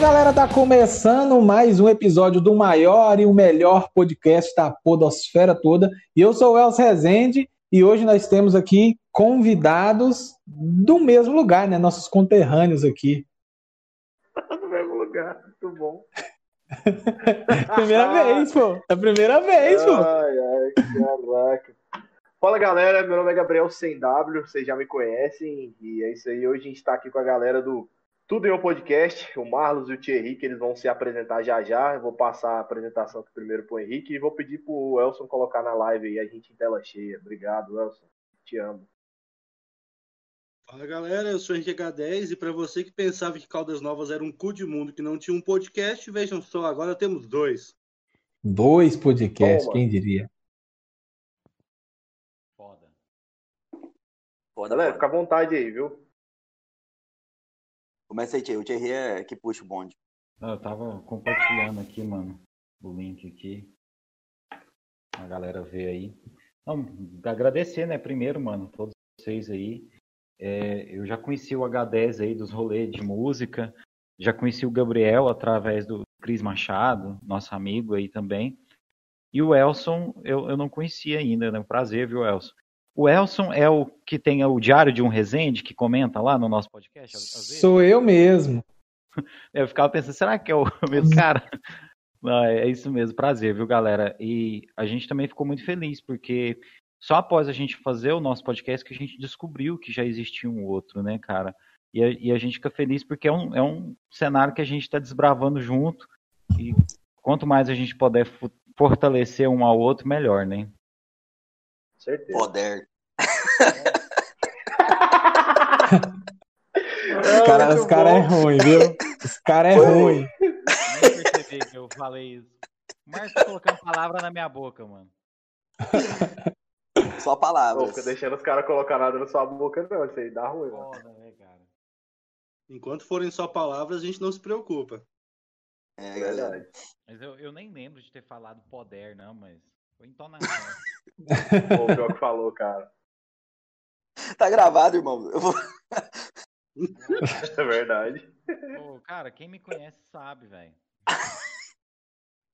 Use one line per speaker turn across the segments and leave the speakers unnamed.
galera, tá começando mais um episódio do maior e o melhor podcast da podosfera toda. E eu sou o Elcio Rezende e hoje nós temos aqui convidados do mesmo lugar, né? Nossos conterrâneos aqui.
do mesmo lugar, muito bom.
primeira vez, pô. É a primeira vez, pô.
Ai, ai, caraca. Fala galera, meu nome é Gabriel Sem W, vocês já me conhecem e é isso aí. Hoje a gente tá aqui com a galera do tudo em um podcast, o Marlos e o Thierry, que eles vão se apresentar já já. Eu vou passar a apresentação aqui primeiro pro Henrique e vou pedir pro Elson colocar na live aí, a gente em tela cheia. Obrigado, Elson. Te amo.
Fala galera, eu sou o Henrique H10 e para você que pensava que Caldas Novas era um cu de mundo que não tinha um podcast, vejam só, agora temos dois.
Dois podcasts, Toma. quem diria?
Foda. Foda, galera, fica à vontade aí, viu?
Começa aí, Thierry. O Thierry é que puxa o bonde.
Eu tava compartilhando aqui, mano, o link aqui. A galera vê aí. Não, agradecer, né, primeiro, mano, todos vocês aí. É, eu já conheci o H10 aí dos rolês de música. Já conheci o Gabriel através do Cris Machado, nosso amigo aí também. E o Elson, eu, eu não conhecia ainda, né? Prazer, viu, Elson? O Elson é o que tem o Diário de um Resende, que comenta lá no nosso podcast?
Sou eu mesmo.
Eu ficava pensando, será que é o mesmo cara? Não, é isso mesmo, prazer, viu, galera? E a gente também ficou muito feliz, porque só após a gente fazer o nosso podcast que a gente descobriu que já existia um outro, né, cara? E a, e a gente fica feliz porque é um, é um cenário que a gente está desbravando junto. E quanto mais a gente puder fortalecer um ao outro, melhor, né?
Certeza. Poder.
os caras cara é ruim, viu? Os caras é ruim.
Nem percebi que eu falei isso. Mas colocando palavra na minha boca, mano.
Só palavras.
Não fica deixando os caras colocar nada na sua boca, não. Isso aí dá ruim, mano. Foda, né,
cara? Enquanto forem só palavras, a gente não se preocupa.
É, galera.
Mas eu, eu nem lembro de ter falado poder, não, mas foi entonação.
o pior que falou, cara.
Tá gravado, irmão. Eu vou...
é verdade.
Pô, cara, quem me conhece sabe, velho.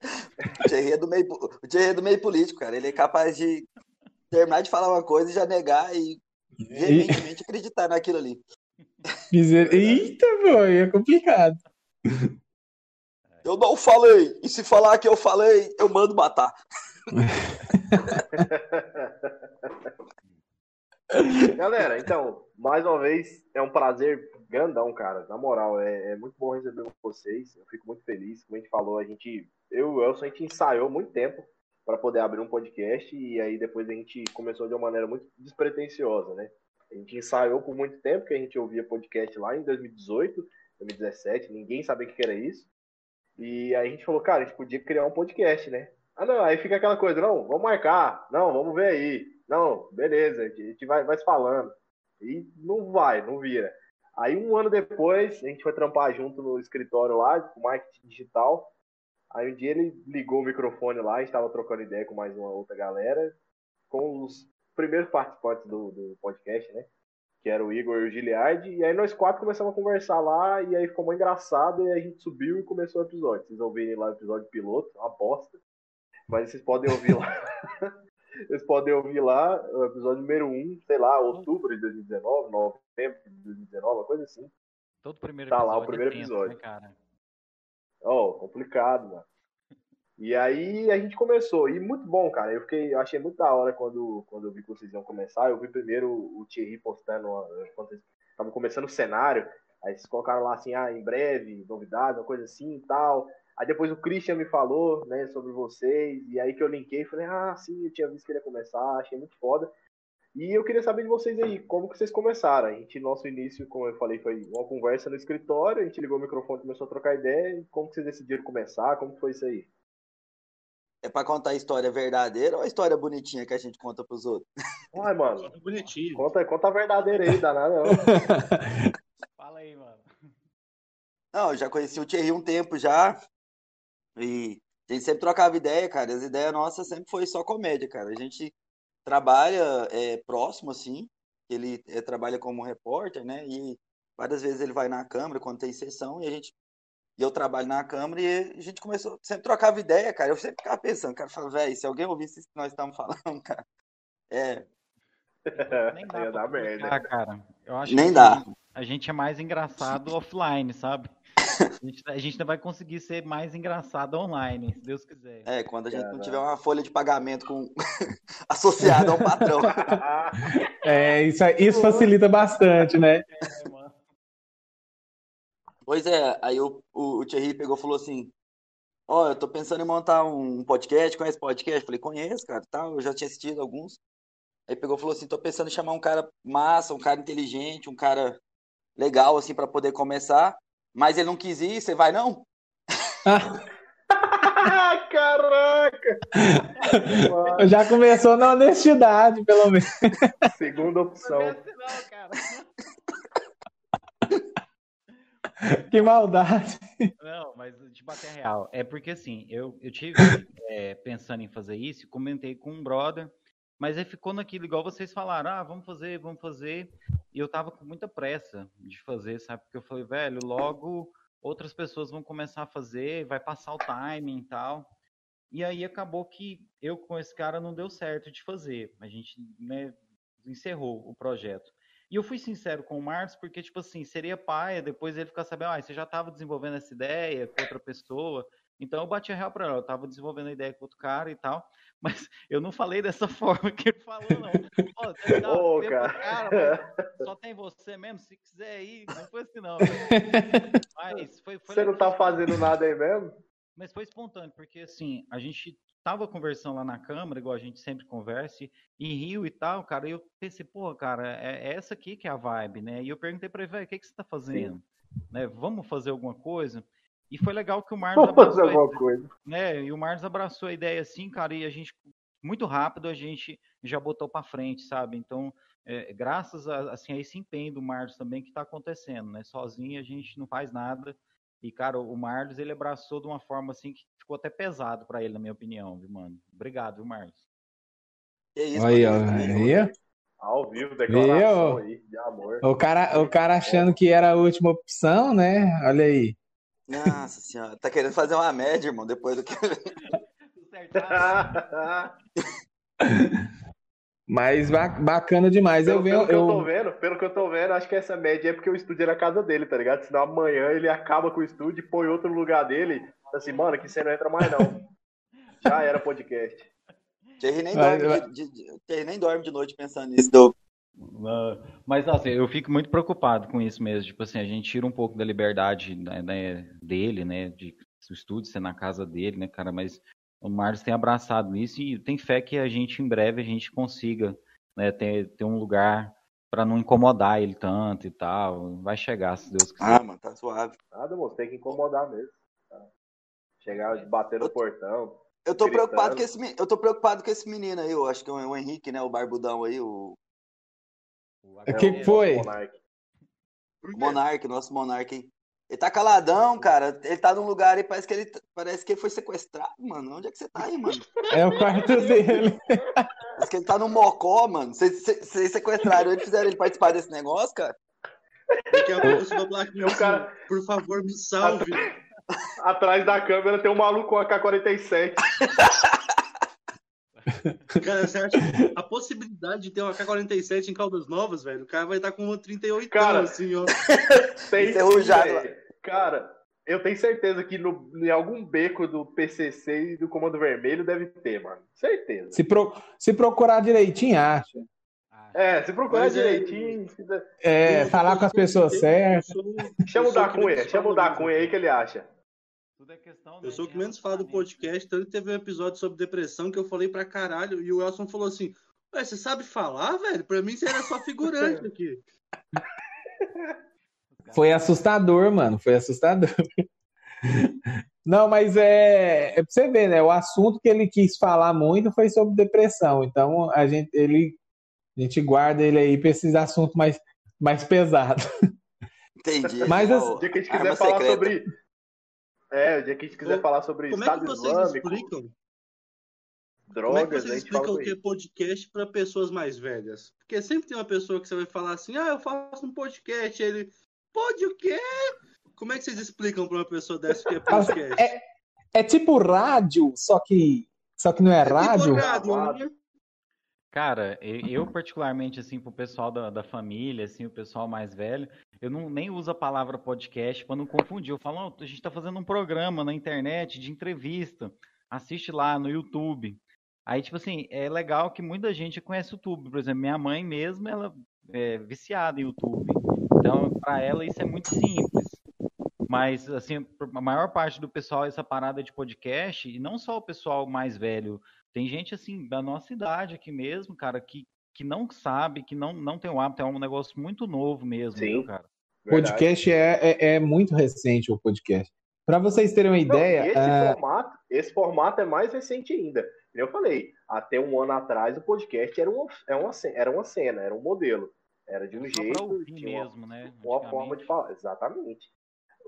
O Thierry é do meio, o Thierry é do meio político, cara. Ele é capaz de terminar de falar uma coisa e já negar e veementemente acreditar naquilo ali.
Eita, boy, é complicado.
Eu não falei. E se falar que eu falei, eu mando matar.
Galera, então, mais uma vez, é um prazer grandão, cara. Na moral, é, é, muito bom receber vocês. Eu fico muito feliz. Como a gente falou, a gente, eu e o Elson, a gente ensaiou muito tempo para poder abrir um podcast e aí depois a gente começou de uma maneira muito despretensiosa, né? A gente ensaiou por muito tempo, que a gente ouvia podcast lá em 2018, 2017, ninguém sabia o que era isso. E aí a gente falou, cara, a gente podia criar um podcast, né? Ah, não, aí fica aquela coisa, não, vamos marcar, não, vamos ver aí. Não, beleza, a gente vai, vai falando. E não vai, não vira. Aí um ano depois, a gente foi trampar junto no escritório lá, com marketing digital. Aí um dia ele ligou o microfone lá, estava trocando ideia com mais uma outra galera, com os primeiros participantes do, do podcast, né? Que era o Igor e o Giliard. E aí nós quatro começamos a conversar lá, e aí ficou muito engraçado, e a gente subiu e começou o episódio. Vocês ouvirem lá o episódio piloto, uma bosta. Mas vocês podem ouvir lá. vocês podem ouvir lá o episódio número 1, sei lá, outubro de 2019, novembro de 2019, uma coisa assim.
Todo primeiro
tá
lá
o primeiro
é
episódio.
Né, cara?
Oh, complicado, mano. E aí a gente começou, e muito bom, cara. Eu fiquei, eu achei muito da hora quando, quando eu vi que vocês iam começar. Eu vi primeiro o Thierry postando quando vocês estavam começando o cenário. Aí vocês colocaram lá assim, ah, em breve, novidade, uma coisa assim e tal. Aí depois o Christian me falou, né, sobre vocês, e aí que eu linkei, falei, ah, sim, eu tinha visto que ele ia começar, achei muito foda. E eu queria saber de vocês aí, como que vocês começaram? A gente, nosso início, como eu falei, foi uma conversa no escritório, a gente ligou o microfone, começou a trocar ideia, e como que vocês decidiram começar, como foi isso aí?
É pra contar a história verdadeira ou a história bonitinha que a gente conta pros outros?
Ai, mano.
Bonitinho.
Conta, conta a verdadeira aí, danada não.
Fala aí, mano.
Não, eu já conheci o Thierry um tempo já. E a gente sempre trocava ideia, cara. As ideias nossas sempre foi só comédia, cara. A gente trabalha é, próximo, assim. Ele é, trabalha como repórter, né? E várias vezes ele vai na câmera quando tem sessão e a gente e eu trabalho na Câmara, e a gente começou, sempre trocava ideia, cara. Eu sempre ficava pensando, cara, falava, velho, se alguém ouvisse isso que nós estamos falando, cara. É.
Nem dá
Ia
pra
dar merda.
publicar, cara. Eu acho
Nem
que
dá.
A gente é mais engraçado offline, sabe? A gente, a gente ainda vai conseguir ser mais engraçado online, se Deus quiser.
É, quando a gente não
Caralho.
tiver uma folha de pagamento com associada ao patrão.
É, isso, isso facilita bastante, né?
É, mano.
Pois é, aí o, o, o Thierry pegou e falou assim: Ó, eu tô pensando em montar um podcast, conhece podcast? Falei, conheço, cara, tal, eu já tinha assistido alguns. Aí pegou e falou assim: tô pensando em chamar um cara massa, um cara inteligente, um cara legal, assim, pra poder começar. Mas ele não quis ir, você vai não?
Caraca!
Já começou na honestidade, pelo menos.
Segunda opção.
Não, cara.
Que maldade.
Não, mas de bater real. É porque assim, eu, eu tive é, pensando em fazer isso, comentei com um brother, mas aí ficou naquilo, igual vocês falaram, ah, vamos fazer, vamos fazer. E eu tava com muita pressa de fazer, sabe? Porque eu falei, velho, logo outras pessoas vão começar a fazer, vai passar o timing e tal. E aí acabou que eu com esse cara não deu certo de fazer. A gente né, encerrou o projeto. E eu fui sincero com o Marcos, porque, tipo assim, seria paia depois ele ficar sabendo, ah, você já estava desenvolvendo essa ideia com outra pessoa. Então eu bati a real pra ela, eu tava desenvolvendo a ideia com outro cara e tal, mas eu não falei dessa forma que ele falou, não. Ó, você dá
Ô,
tempo pro
cara.
cara, só tem você mesmo, se quiser ir, não foi assim não. Mas foi, foi
Você não tá fazendo nada aí mesmo?
mas foi espontâneo, porque assim, a gente tava conversando lá na Câmara, igual a gente sempre conversa, e em Rio e tal, cara, e eu pensei, pô, cara, é, é essa aqui que é a vibe, né? E eu perguntei pra ele, velho, o que, que você tá fazendo? Né, vamos fazer alguma coisa? E foi legal que o
fazer
abraçou, a
alguma coisa.
né? E o Marcos abraçou a ideia assim, cara, e a gente, muito rápido, a gente já botou pra frente, sabe? Então, é, graças a, assim, a esse empenho do Marcos também que tá acontecendo, né? Sozinho a gente não faz nada. E, cara, o Marlos, ele abraçou de uma forma assim que ficou até pesado pra ele, na minha opinião, viu, mano? Obrigado, viu, Marlos?
Que isso,
Aí, ó.
mano.
Aí,
Ao vivo, declaração aí de amor.
O cara, o cara achando que era a última opção, né? Olha aí.
Nossa senhora, tá querendo fazer uma média, irmão, depois do que.
Mas ba- bacana demais. Eu
pelo,
venho.
pelo que eu tô
Eu,
vendo, pelo que eu tô vendo, acho que essa média é porque o estúdio é na casa dele, tá ligado? Senão amanhã ele acaba com o estúdio e põe outro no lugar dele. Assim, mano, aqui você não entra mais não. Já era podcast.
Thierry nem,
Vai,
dorme de, nem dorme de noite pensando nisso. Do...
Mas assim, eu fico muito preocupado com isso mesmo. Tipo assim, a gente tira um pouco da liberdade né, né, dele, né? De o estúdio ser na casa dele, né, cara? Mas o Marlos tem abraçado isso e tem fé que a gente, em breve, a gente consiga né, ter, ter um lugar para não incomodar ele tanto e tal. Vai chegar, se Deus quiser.
Ah, mano, tá suave.
Nada, moço, tem que incomodar mesmo. tá? Chegar, bater no portão.
Eu tô
Gritando.
preocupado com esse, eu tô preocupado com esse menino aí, eu acho que é o o Henrique, né? O barbudão aí, o
O que que foi?
Monark.
o Monark, nosso Monark aí. Ele tá caladão, cara. Ele tá num lugar aí, parece que ele, parece que ele foi sequestrado, mano. Onde é que você tá aí, mano?
é o quarto dele.
Parece que ele tá no Mocó, mano. Vocês sequestraram ele, fizeram ele participar desse negócio, cara?
Daqui a pouco você vai falar que
E o cara-
por favor, me salve.
Atrás da câmera tem um maluco com a K-47.
Cara, você acha que a possibilidade de ter uma K-47 em Caldas Novas, velho? O cara vai estar com uma 38
Cara,
assim, ó.
Tem
Enferrujado.
Cara, eu tenho certeza que no, em algum beco do PCC e do Comando Vermelho deve ter, mano. Certeza.
Se, pro- se procurar direitinho, acha.
É, se procurar
Mas é-
direitinho. se dá-
É, falar com as pessoas certas.
Chama o
sou
da
que menos
Cunha, chama o
fala
da
do-
Cunha aí que ele acha.
Tudo é questão,
Eu
né,
sou o que menos fala do
relacionamento.
podcast, tanto teve um episódio sobre depressão que eu falei pra caralho, e o Elson falou assim: Ué, você sabe falar, velho? Pra mim você era só figurante aqui.
Foi assustador, mano. Foi assustador. Não, mas é, é pra você ver, né? O assunto que ele quis falar muito foi sobre depressão. Então a gente, ele, a gente guarda ele aí pra esses assuntos mais, mais pesados.
Entendi.
Mas assim-
O dia que a gente quiser falar
secreta.
sobre. É, o dia que a gente quiser
Ô,
falar sobre
Como é que
Estado
vocês
Islâmico,
explicam? Como é que
drogas,
vocês explicam o que é podcast pra pessoas mais velhas? Porque sempre tem uma pessoa que você vai falar assim: Ah, eu faço um podcast. Ele, pode o quê? como é que vocês explicam para uma pessoa dessa que é podcast?
É, é tipo rádio, só que, só que não é, é rádio. Tipo rádio
né? Cara, eu particularmente, assim, pro pessoal da, da família, assim, o pessoal mais velho, eu não, nem uso a palavra podcast para não confundir. Eu falo, oh, a gente está fazendo um programa na internet de entrevista, assiste lá no YouTube. Aí, tipo assim, é legal que muita gente conhece o YouTube. Por exemplo, minha mãe mesmo, ela é viciada em YouTube. Então, para ela, isso é muito simples. Mas, assim, a maior parte do pessoal, essa parada de podcast, e não só o pessoal mais velho, tem gente, assim, da nossa idade aqui mesmo, cara, que, que não sabe, que não, não tem o hábito, é um negócio muito novo mesmo, Sim, viu, cara?
Podcast é, é, é, muito recente o podcast. Para vocês terem uma ideia.
Não, esse, é... formato, esse formato é mais recente ainda. Eu falei, até um ano atrás o podcast era uma, era é uma, era uma cena, era um modelo. Era de um jeito. Tinha mesmo, uma, né? Uma forma de falar. Exatamente.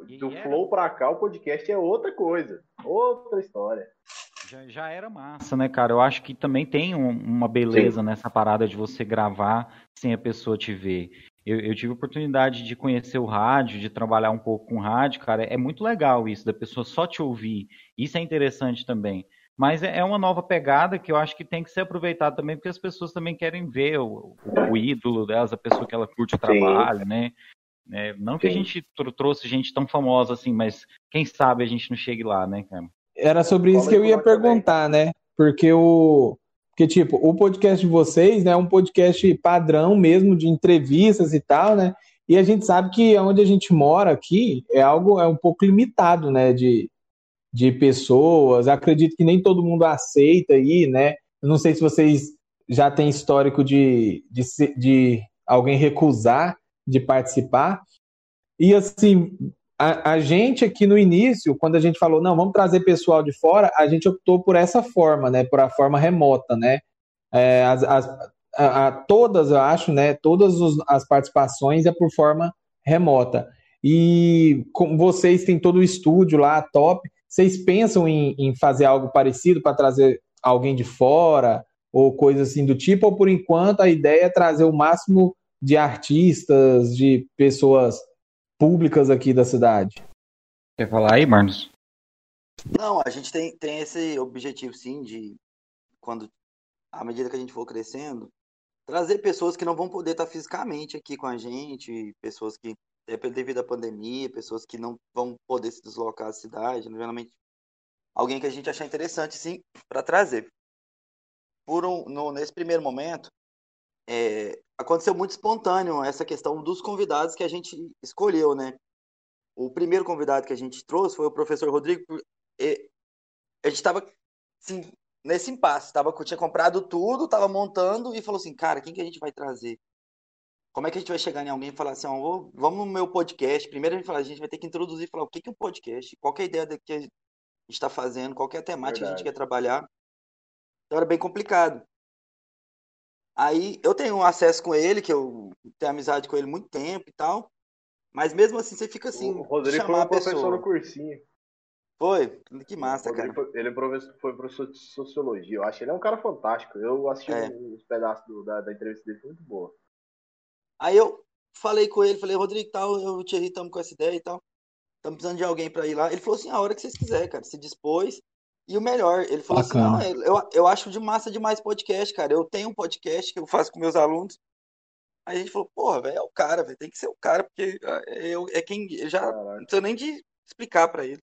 E Do era... Flow para cá, o podcast é outra coisa. Outra história
já, já era massa, né, cara? Eu acho que também tem um, uma beleza Sim. nessa parada de você gravar sem a pessoa te ver. Eu, eu, tive a oportunidade de conhecer o rádio, de trabalhar um pouco com rádio, cara. É muito legal isso, da pessoa só te ouvir. Isso é interessante também. Mas é, é uma nova pegada que eu acho que tem que ser aproveitada também, porque as pessoas também querem ver o, o, o ídolo delas, a pessoa que ela curte o trabalho, Sim. né? É, não que Sim. a gente trouxe gente tão famosa assim, mas quem sabe a gente não chegue lá, né, cara?
Era sobre isso que eu ia perguntar, também. né? Porque o. Porque, tipo, o podcast de vocês né, é um podcast padrão mesmo, de entrevistas e tal, né? E a gente sabe que onde a gente mora aqui é algo é um pouco limitado, né? De, de pessoas. Acredito que nem todo mundo aceita aí, né? Eu não sei se vocês já têm histórico de, de, de alguém recusar de participar. E assim, a, a, gente aqui no início, quando a gente falou, não, vamos trazer pessoal de fora, a gente optou por essa forma, né? Por a forma remota, né? É, as, as a, a, todas, eu acho, né? Todas os, as participações é por forma remota. E como vocês têm todo o estúdio lá, top, vocês pensam em, em fazer algo parecido para trazer alguém de fora ou coisa assim do tipo, ou por enquanto a ideia é trazer o máximo de artistas, de pessoas públicas aqui da cidade.
Quer falar aí, Marcos?
Não, a gente tem, tem esse objetivo sim de quando à medida que a gente for crescendo, trazer pessoas que não vão poder estar fisicamente aqui com a gente, pessoas que devido à pandemia, pessoas que não vão poder se deslocar à cidade, geralmente alguém que a gente achar interessante sim para trazer. Por um, no, nesse primeiro momento, é, aconteceu muito espontâneo essa questão dos convidados que a gente escolheu, né? O primeiro convidado que a gente trouxe foi o professor Rodrigo. E a gente estava assim, nesse impasse, tava, tinha comprado tudo, estava montando e falou assim, cara, quem que a gente vai trazer? Como é que a gente vai chegar em alguém e falar assim, vamos no meu podcast? Primeiro a gente, fala, a gente vai ter que introduzir e falar o que, que é um podcast, qual é a ideia que a gente está fazendo, qual é a temática Verdade. que a gente quer trabalhar. Então era bem complicado. Aí eu tenho acesso com ele, que eu tenho amizade com ele há muito tempo e tal. Mas mesmo assim você fica assim. O
Rodrigo foi um professor no cursinho.
Foi? Que massa,
cara. Foi, ele é foi professor de sociologia. Eu acho ele é um cara fantástico. Eu assisti é. uns pedaços do, da, da, entrevista dele, foi muito boa.
Aí eu falei com ele, falei, Rodrigo, tal, eu e o Thierry estamos com essa ideia e tal. Estamos precisando de alguém para ir lá. Ele falou assim, a hora que vocês quiserem, cara. Se dispôs. E o melhor, ele falou Bacana. assim: não, eu, eu acho de massa demais podcast, cara. Eu tenho um podcast que eu faço com meus alunos. Aí a gente falou, porra, velho, é o cara, velho, tem que ser o cara, porque é, é quem. Eu já Caraca. não precisa nem de explicar para ele.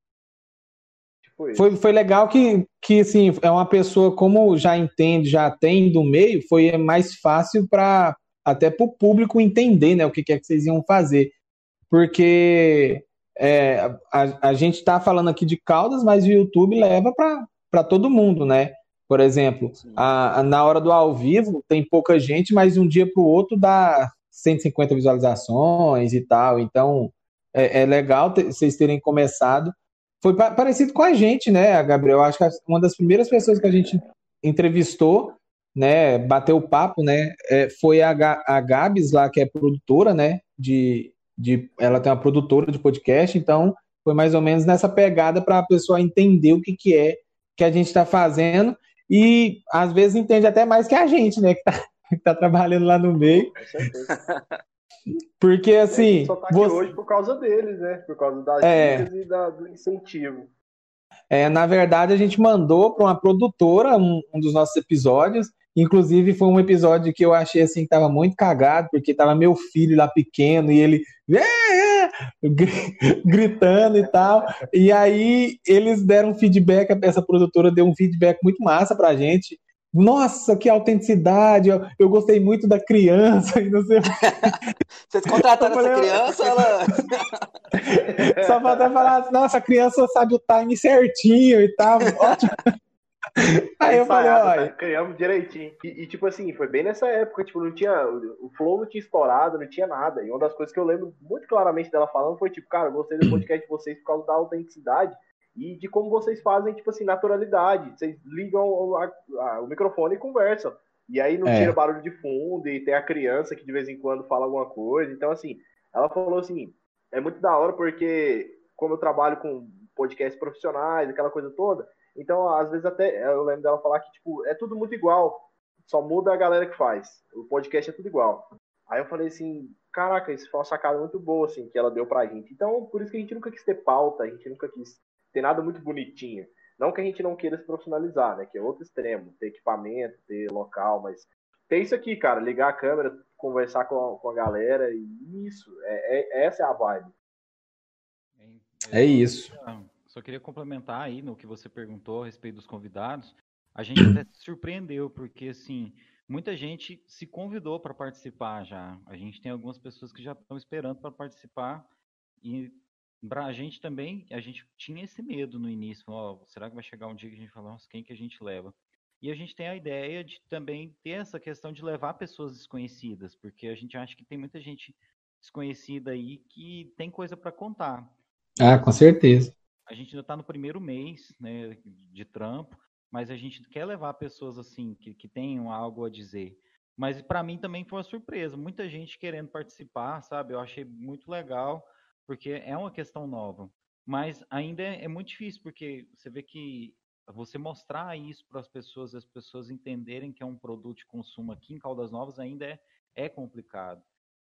Tipo foi, foi legal que, que, assim, é uma pessoa, como já entende, já tem do meio, foi mais fácil para até para o público entender né, o que, que é que vocês iam fazer. Porque é, a, a gente está falando aqui de Caldas, mas o YouTube leva para todo mundo, né? Por exemplo, a, a, na hora do ao vivo tem pouca gente, mas de um dia para o outro dá 150 visualizações e tal. Então é, é legal ter, vocês terem começado. Foi pa parecido com a gente, né, Gabriel? Acho que uma das primeiras pessoas que a gente entrevistou, né, bateu papo, né, é, foi a, a Gabs lá, que é produtora, né, de, de ela tem uma produtora de podcast, então foi mais ou menos nessa pegada para a pessoa entender o que, que é que a gente está fazendo e às vezes entende até mais que a gente, né, que está tá trabalhando lá no meio. Porque assim.
Só tá aqui você... hoje por causa deles, né? Por causa das é... dicas e da, do incentivo.
É, na verdade, a gente mandou para uma produtora um, um, dos nossos episódios. Inclusive, foi um episódio que eu achei assim que tava muito cagado, porque tava meu filho lá pequeno e ele gritando e tal. E aí eles deram feedback, essa produtora deu um feedback muito massa pra gente. Nossa, que autenticidade! Eu, eu gostei muito da criança e não sei.
Vocês contrataram essa criança? Ela...
Só falta falar, nossa, a criança sabe o time certinho e tal. Ótimo.
Aí eu falei, olha. Tá, criamos direitinho. E, e, tipo assim, foi bem nessa época, tipo, não tinha. O Flow não tinha estourado, não tinha nada. E uma das coisas que eu lembro muito claramente dela falando foi, tipo, cara, eu gostei do podcast de vocês por causa da autenticidade e de como vocês fazem, tipo assim, naturalidade. Vocês ligam o, a, a, o microfone e conversam. E aí não é. tira barulho de fundo, e tem a criança que de vez em quando fala alguma coisa. Então, assim, ela falou assim: é muito da hora porque, como eu trabalho com podcasts profissionais, aquela coisa toda, então, às vezes, até eu lembro dela falar que, tipo, é tudo muito igual, só muda a galera que faz. O podcast é tudo igual. Aí eu falei assim, caraca, isso foi uma sacada muito boa, assim, que ela deu pra gente. Então, por isso que a gente nunca quis ter pauta, a gente nunca quis ter nada muito bonitinho. Não que a gente não queira se profissionalizar, né? Que é outro extremo, ter equipamento, ter local, mas ter isso aqui, cara, ligar a câmera, conversar com a, com a galera, e isso, é, é, essa é a vibe.
É isso.
Só queria complementar aí no que você perguntou a respeito dos convidados. A gente até se surpreendeu, porque assim, muita gente se convidou para participar já. A gente tem algumas pessoas que já estão esperando para participar e para a gente também, a gente tinha esse medo no início, ó, será que vai chegar um dia que a gente fala, nossa, quem que a gente leva? E a gente tem a ideia de também ter essa questão de levar pessoas desconhecidas, porque a gente acha que tem muita gente desconhecida aí que tem coisa para contar.
Ah, com certeza.
A gente ainda está no primeiro mês né, de trampo, mas a gente quer levar pessoas assim que, que tenham algo a dizer. Mas para mim também foi uma surpresa, muita gente querendo participar, sabe? Eu achei muito legal porque é uma questão nova. Mas ainda é, é muito difícil, porque você vê que você mostrar isso para as pessoas, as pessoas entenderem que é um produto de consumo aqui em Caldas Novas ainda é, é complicado.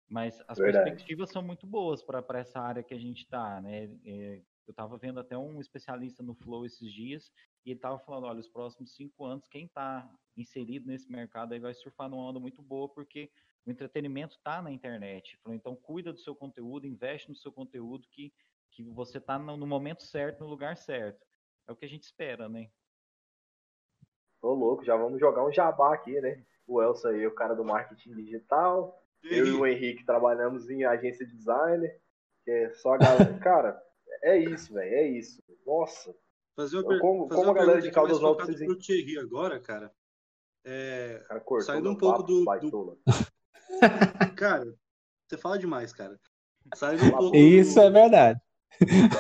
Mas as Verdade. perspectivas são muito boas para essa área que a gente está, né? É, eu estava vendo até um especialista no Flow esses dias e ele estava falando, olha, os próximos cinco anos, quem está inserido nesse mercado aí vai surfar numa onda muito boa, porque o entretenimento está na internet. Então, cuida do seu conteúdo, investe no seu conteúdo, que, que você está no, no, momento certo, no lugar certo. É o que a gente espera, né?
Tô louco, já vamos jogar um jabá aqui, né? O Elsa aí, o cara do marketing digital. Eu e o Henrique trabalhamos em agência de design. Que é só a galera. cara, é isso, velho, é isso. Nossa.
Fazer uma, como, fazer como uma a galera de Caldas Novas precisa... pro Thierry agora, cara. É, cara saindo um pouco do, do... cara, você fala demais, cara. Saindo um pouco
Isso do... é verdade.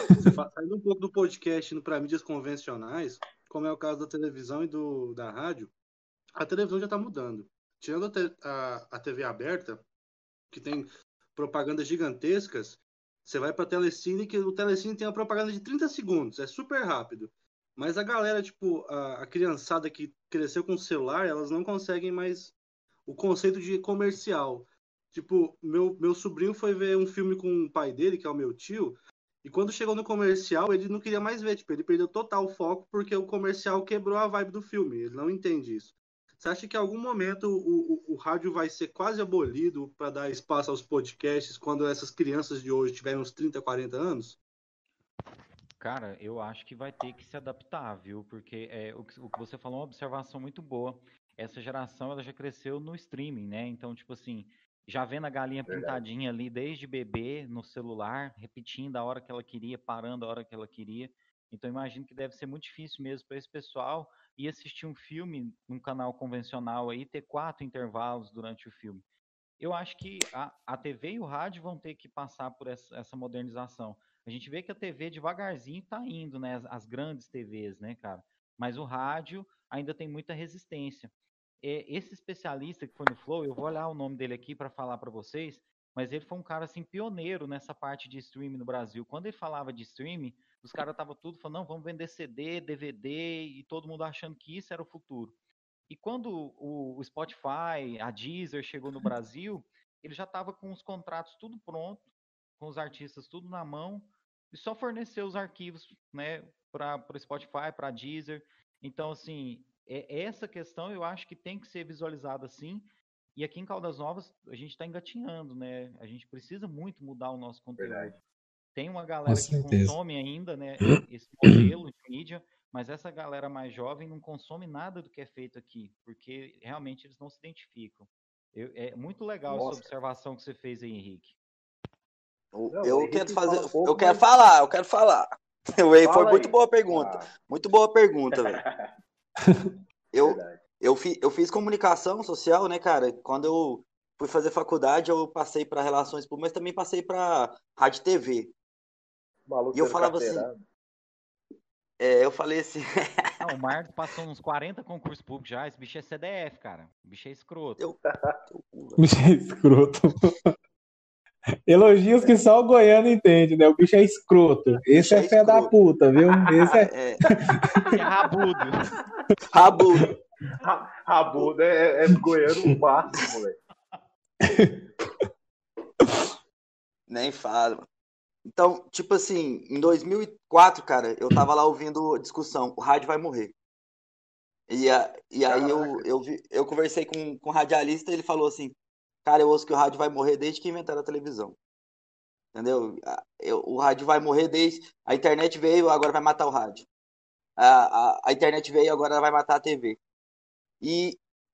Você fala, saindo um pouco do podcast para mídias convencionais, como é o caso da televisão e do, da rádio, a televisão já está mudando. Tirando a, te, a, a TV aberta, que tem propagandas gigantescas, você vai para Telecine, que o Telecine tem uma propaganda de 30 segundos, é super rápido. Mas a galera, tipo, a, a criançada que cresceu com celular, elas não conseguem mais o conceito de comercial. Tipo, meu, meu sobrinho foi ver um filme com o pai dele, que é o meu tio, e quando chegou no comercial, ele não queria mais ver, tipo, ele perdeu total o foco porque o comercial quebrou a vibe do filme, ele não entende isso. Você acha que em algum momento o, o, o rádio vai ser quase abolido para dar espaço aos podcasts quando essas crianças de hoje tiverem uns 30, 40 anos?
Cara, eu acho que vai ter que se adaptar, viu? Porque é, o, que, o que você falou é uma observação muito boa. Essa geração ela já cresceu no streaming, né? Então, tipo assim, já vendo a galinha pintadinha ali desde bebê no celular, repetindo a hora que ela queria, parando a hora que ela queria. Então, imagino que deve ser muito difícil mesmo para esse pessoal e assistir um filme num canal convencional aí, ter quatro intervalos durante o filme. Eu acho que a, a TV e o rádio vão ter que passar por essa, essa modernização. A gente vê que a TV devagarzinho está indo, né? As, as, grandes TVs, né, cara? Mas o rádio ainda tem muita resistência. É, esse especialista que foi no Flow, eu vou olhar o nome dele aqui para falar para vocês, mas ele foi um cara assim pioneiro nessa parte de streaming no Brasil. Quando ele falava de streaming, os caras estavam tudo falando, não, vamos vender CD, DVD, e todo mundo achando que isso era o futuro. E quando o, Spotify, a Deezer chegou no Brasil, ele já estava com os contratos tudo pronto, com os artistas tudo na mão, e só forneceu os arquivos, né, para o Spotify, para Deezer. Então, assim, é, essa questão eu acho que tem que ser visualizada assim. E aqui em Caldas Novas a gente está engatinhando, né? A gente precisa muito mudar o nosso conteúdo. Verdade. Tem uma galera que consome ainda, né, esse modelo de mídia, mas essa galera mais jovem não consome nada do que é feito aqui, porque realmente eles não se identificam. Eu, é muito legal Nossa. essa observação que você fez aí, Henrique.
Eu, eu quero fazer, um pouco, eu quero mas... falar, eu quero falar. Fala foi aí. muito boa pergunta, ah. muito boa pergunta, velho. eu, eu, fi, eu fiz comunicação social, né, cara? Quando eu fui fazer faculdade, eu passei para relações públicas, mas também passei para rádio e TV. Maluco e eu falava assim, é, eu falei assim.
Não, o Marcos passou uns 40 concursos públicos já. Esse bicho é CDF, cara. O bicho é escroto. Eu...
bicho é escroto. Elogios que só o goiano entende, né? O bicho é escroto. Esse é, é fé da puta, viu? Esse é.
é... é rabudo.
Rabudo.
Rabudo é, é goiano máximo, velho.
Nem fala. Então, tipo assim, em 2004, cara, eu tava lá ouvindo a discussão, o rádio vai morrer. E, a, e aí eu, eu, vi, eu conversei com, com um radialista e ele falou assim, cara, eu ouço que o rádio vai morrer desde que inventaram a televisão. Entendeu? Eu, o rádio vai morrer desde... A internet veio, agora vai matar o rádio. A, a, a internet veio, agora vai matar a TV. E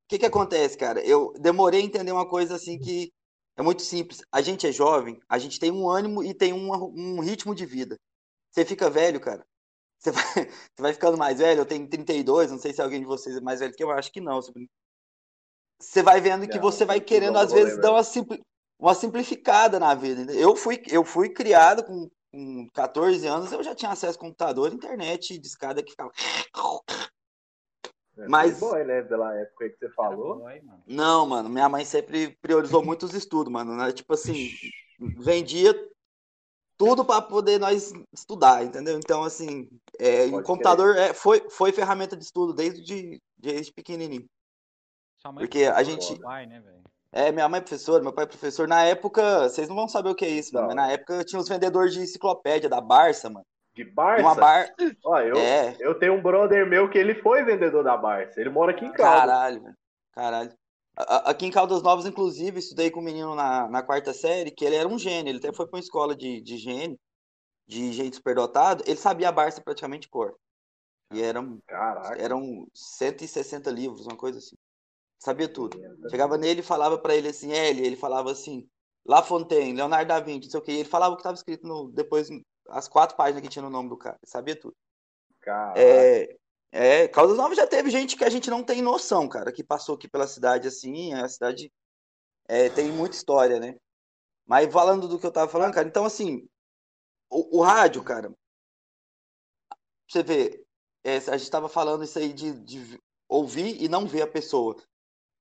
o que que acontece, cara? Eu demorei a entender uma coisa assim que é muito simples. A gente é jovem, a gente tem um ânimo e tem um, um ritmo de vida. Você fica velho, cara. Você vai, você vai ficando mais velho. Eu tenho 32, não sei se alguém de vocês é mais velho que eu, acho que não. Você vai vendo que você vai querendo, às vezes, dar uma, simpli, uma simplificada na vida. Eu fui, eu fui criado com, com 14 anos, eu já tinha acesso a computador, internet, discada que ficava.
É, Mas. Boy, né? Pela época que você falou. Boy,
mano. Não, mano, minha mãe sempre priorizou muito os estudos, mano. Né? Tipo assim, vendia tudo para poder nós estudar, entendeu? Então, assim, é, o computador é, foi, foi ferramenta de estudo desde, desde pequenininho. Porque é a gente. Pai, né, é, minha mãe é professora, meu pai é professor. Na época, vocês não vão saber o que é isso, mano, mas na época tinha os vendedores de enciclopédia da Barça, mano.
De Barça?
Uma bar...
Ó, eu, é. eu tenho um brother meu que ele foi vendedor da Barça. Ele mora aqui em Caldas.
Caralho, caralho. Aqui em Caldas Novas, inclusive, estudei com um menino na, na quarta série, que ele era um gênio. Ele até foi para uma escola de, de gênio, de gente superdotado. Ele sabia a Barça praticamente cor. E eram, Caraca. eram 160 livros, uma coisa assim. Sabia tudo. Chegava nele e falava para ele assim, L, ele falava assim, La Fontaine, Leonardo da Vinci, não sei o que. Ele falava o que estava escrito no, depois as quatro páginas que tinha no nome do cara. Sabia tudo.
Caraca.
É, é, Caldas Novas já teve gente que a gente não tem noção, cara, que passou aqui pela cidade assim. A cidade é, tem muita história, né? Mas falando do que eu tava falando, cara, então assim, o, o rádio, cara, você vê, é, a gente tava falando isso aí de, de ouvir e não ver a pessoa.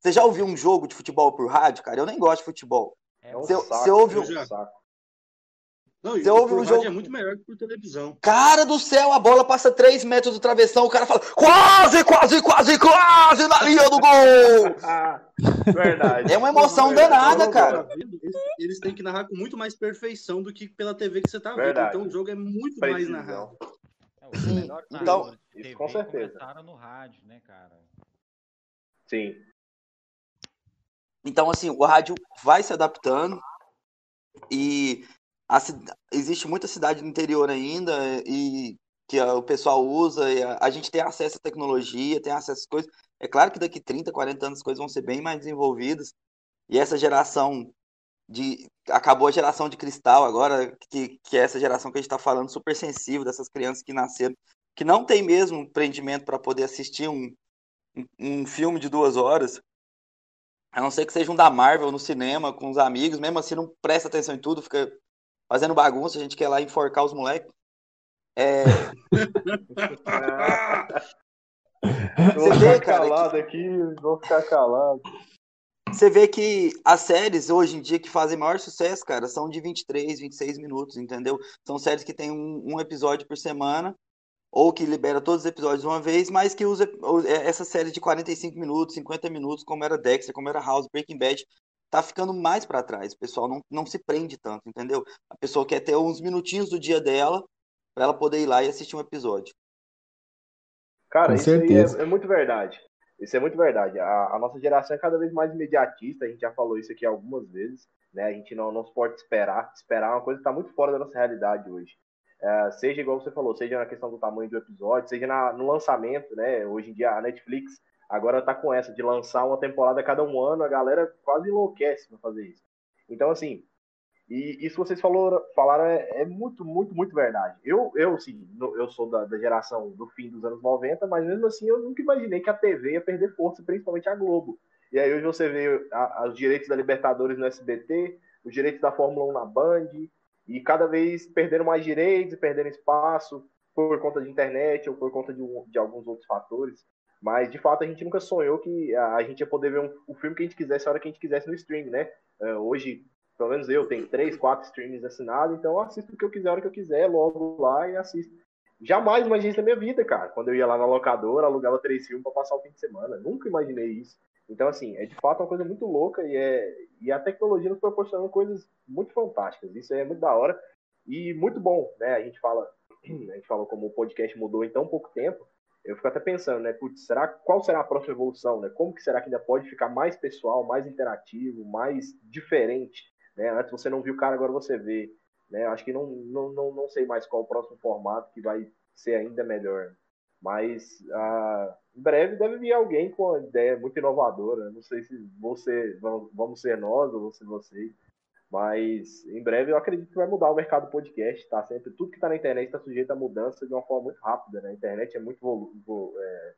Você já ouviu um jogo de futebol por rádio, cara? Eu nem gosto de futebol.
É um você, saco, você ouve um...
Não, você ouve o jogo é muito melhor que por televisão.
Cara do céu, a bola passa 3 metros do travessão, o cara fala quase, quase, quase, quase na linha do gol!
Verdade.
É uma emoção danada, cara.
Eles, eles, têm que narrar com muito mais perfeição do que pela TV que você tá vendo. Então o jogo é muito Precisão. mais narrado.
É, o melhor então, isso com certeza. Começaram no rádio, né, cara?
Sim.
Então, assim, o rádio vai se adaptando e a, existe muita cidade no interior ainda e que a, o pessoal usa a, a, gente tem acesso à tecnologia, tem acesso às coisas. É claro que daqui 30, 40 anos as coisas vão ser bem mais desenvolvidas. E essa geração de acabou a geração de cristal agora, que, que é essa geração que a gente está falando super sensível dessas crianças que nasceram, que não tem mesmo prendimento para poder assistir um, um, um filme de duas horas. A não ser que seja um da Marvel no cinema com os amigos, mesmo assim não presta atenção em tudo, fica fazendo bagunça, a gente quer lá enforcar os moleques. É...
vou ficar calado que... aqui, vou ficar calado.
Você vê que as séries hoje em dia que fazem maior sucesso, cara, são de 23, 26 minutos, entendeu? São séries que tem um, um episódio por semana, ou que libera todos os episódios de uma vez, mas que usa é, essa série de 45 minutos, 50 minutos, como era Dexter, como era House, Breaking Bad, tá ficando mais para trás. O pessoal não, não se prende tanto, entendeu? A pessoa quer ter uns minutinhos do dia dela para ela poder ir lá e assistir um episódio.
Cara,
Com
isso
certeza.
aí é, é muito verdade. Isso é muito verdade. A, a nossa geração é cada vez mais imediatista, a gente já falou isso aqui algumas vezes, né? A gente não, não se pode esperar. Esperar é uma coisa que está muito fora da nossa realidade hoje. É, seja igual você falou, seja na questão do tamanho do episódio, seja na, no lançamento, né? Hoje em dia a Netflix agora tá com essa de lançar uma temporada a cada um ano, a galera quase enlouquece pra fazer isso. Então, assim, e isso que vocês falou, falaram é, é muito, muito, muito verdade. Eu, eu sim, eu sou da, da geração do fim dos anos 90, mas mesmo assim eu nunca imaginei que a TV ia perder força, principalmente a Globo. E aí hoje você vê a- os direitos da Libertadores no SBT, os direitos da Fórmula 1 na Band, e cada vez perdendo mais direitos, e perdendo espaço por conta de internet ou por conta de, de alguns outros fatores. Mas de fato a gente nunca sonhou que a, gente ia poder ver um, o filme que a gente quisesse a hora que a gente quisesse no stream, né? É, hoje pelo menos eu tenho três, quatro streams assinados, então eu assisto o que eu quiser, a hora que eu quiser, logo lá e assisto. Jamais imaginei isso na minha vida, cara. Quando eu ia lá na locadora, alugava três filmes para passar o fim de semana. Nunca imaginei isso. Então, assim, é de fato uma coisa muito louca e, é, e a tecnologia nos proporciona coisas muito fantásticas. Isso é muito da hora e muito bom, né? A gente fala, a gente fala como o podcast mudou em tão pouco tempo. Eu fico até pensando, né? Putz, será, qual será a próxima evolução, né? Como que será que ainda pode ficar mais pessoal, mais interativo, mais diferente? Né? Antes você não viu o cara, agora você vê. Né? Acho que não, não, não, não sei mais qual o próximo formato que vai ser ainda melhor. Mas ah, em breve deve vir alguém com uma ideia muito inovadora. Não sei se você vamos, ser nós ou ser vocês. Mas em breve eu acredito que vai mudar o mercado do podcast. Tá? Sempre, tudo que está na internet está sujeito a mudança de uma forma muito rápida. Né? A internet é muito volu- vo- é,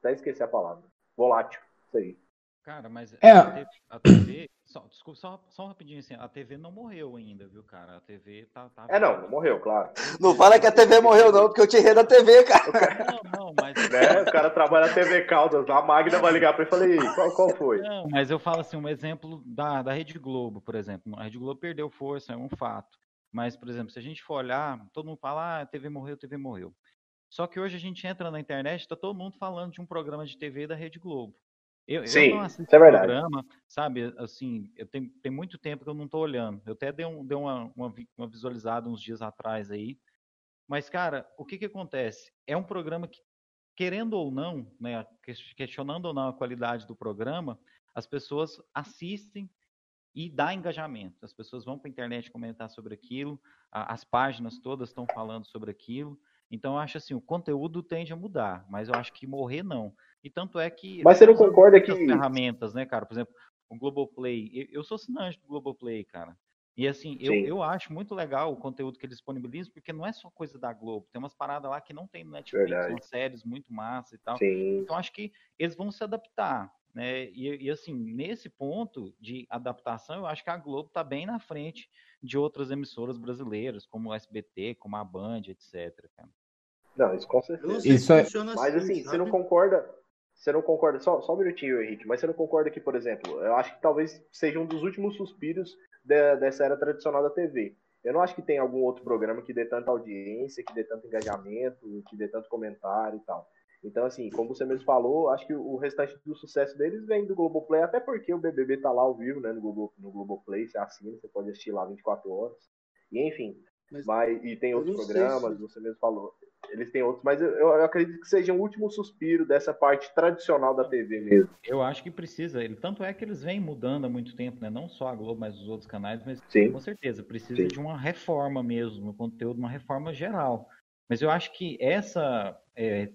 até esqueci a palavra. Volátil. Isso aí.
Cara, mas
É.
a TV, a TV só, desculpa, só, só um rapidinho assim, a TV não morreu ainda, viu, cara? A TV tá. tá
É, não, não morreu, claro.
Não fala que a TV morreu, não, porque eu te errei da TV, cara.
Não, não, mas.
Né? O cara trabalha na TV Caldas, a Magda vai ligar para ele e falei, qual, qual foi?
Não, mas eu falo assim, um exemplo da, da Rede Globo, por exemplo. A Rede Globo perdeu força, é um fato. Mas, por exemplo, se a gente for olhar, todo mundo fala, ah, a TV morreu, a TV morreu. Só que hoje a gente entra na internet, está todo mundo falando de um programa de TV da Rede Globo. Eu, eu
Sim,
não assisto
é verdade.
programa, sabe? Assim, eu tenho, tem muito tempo que eu não estou olhando. Eu até dei, um, dei uma, uma, uma visualizada uns dias atrás aí. Mas, cara, o que, que acontece? É um programa que, querendo ou não, né, ques- questionando ou não a qualidade do programa, as pessoas assistem e dá engajamento. As pessoas vão para a internet comentar sobre aquilo, as páginas todas estão falando sobre aquilo. Então, eu acho assim, o conteúdo tende a mudar, mas eu acho que morrer não. E tanto é que.
Mas você não concorda que-
ferramentas, né, cara? Por exemplo, o Globoplay. Eu, eu sou assinante do Globoplay, cara. E assim, eu,
Sim.
eu acho muito legal o conteúdo que eles disponibilizam, porque não é só coisa da Globo. Tem umas paradas lá que não tem no Netflix,
Verdade.
umas séries muito massa e tal.
Sim.
Então, acho que eles vão se adaptar, né? E, e, assim, nesse ponto de adaptação, eu acho que a Globo está bem na frente de outras emissoras brasileiras, como o SBT, como a Band, etc. cara.
Não, isso com certeza.
Isso é-
Mas assim, você não concorda. Você não concorda, só, só um minutinho, Henrique, mas você não concorda que, por exemplo, eu acho que talvez seja um dos últimos suspiros de- dessa era tradicional da TV. Eu não acho que tem algum outro programa que dê tanta audiência, que dê tanto engajamento, que dê tanto comentário e tal. Então, assim, como você mesmo falou, acho que o restante do sucesso deles vem do Globoplay, até porque o BBB tá lá ao vivo, né, no, Globo, no Globoplay, você assina, você pode assistir lá 24 horas. E, enfim,
Mas
mas, e tem outros programas,
se-
você mesmo falou. Eles têm outros, mas eu, eu acredito que seja um último suspiro dessa parte tradicional da TV mesmo.
Eu acho que precisa. Ele, tanto é que eles vêm mudando há muito tempo, né? Não só a Globo, mas os outros canais, mas
Sim.
com certeza precisa
Sim.
de uma reforma mesmo no conteúdo, uma reforma geral. Mas eu acho que essa, é,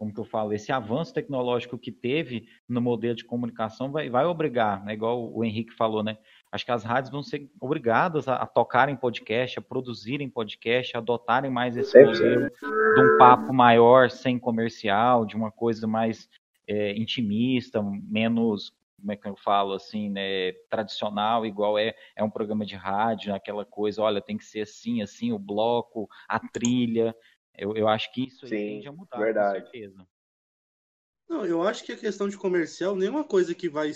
como que eu falo, esse avanço tecnológico que teve no modelo de comunicação vai, vai obrigar, né? Igual o Henrique falou, né? Acho que as rádios vão ser obrigadas a, a tocarem podcast, a produzirem podcast, a adotarem mais esse
Sempre,
modelo de um papo maior, sem comercial, de uma coisa mais é, intimista, menos, como é que eu falo assim, né, tradicional, igual é, é um programa de rádio, aquela coisa, olha, tem que ser assim, assim, o bloco, a trilha. Eu, eu acho que isso aí
Sim,
tende a mudar,
verdade.
com certeza.
Não, eu acho que a questão de comercial nem é uma coisa que vai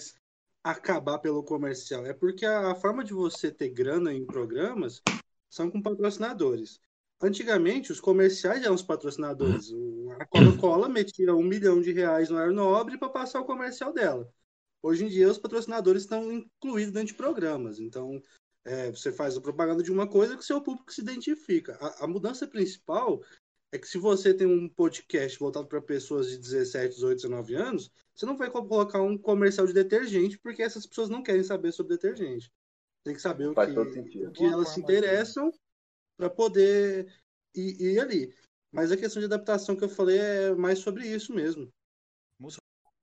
acabar pelo comercial. É porque a, a forma de você ter grana em programas são com patrocinadores. Antigamente, os comerciais eram os patrocinadores. O- a Coca-Cola metia um milhão de reais no Aero Nobre para passar o comercial dela. Hoje em dia, os patrocinadores estão incluídos dentro de programas. Então, é, você faz a propaganda de uma coisa que o seu público se identifica. A, a mudança principal é que se você tem um podcast voltado para pessoas de 17, 18, 19 anos, você não vai colocar um comercial de detergente, porque essas pessoas não querem saber sobre detergente. Tem que saber o que, o que elas se interessam para poder ir, ir, ali. Mas a questão de adaptação que eu falei é mais sobre isso mesmo.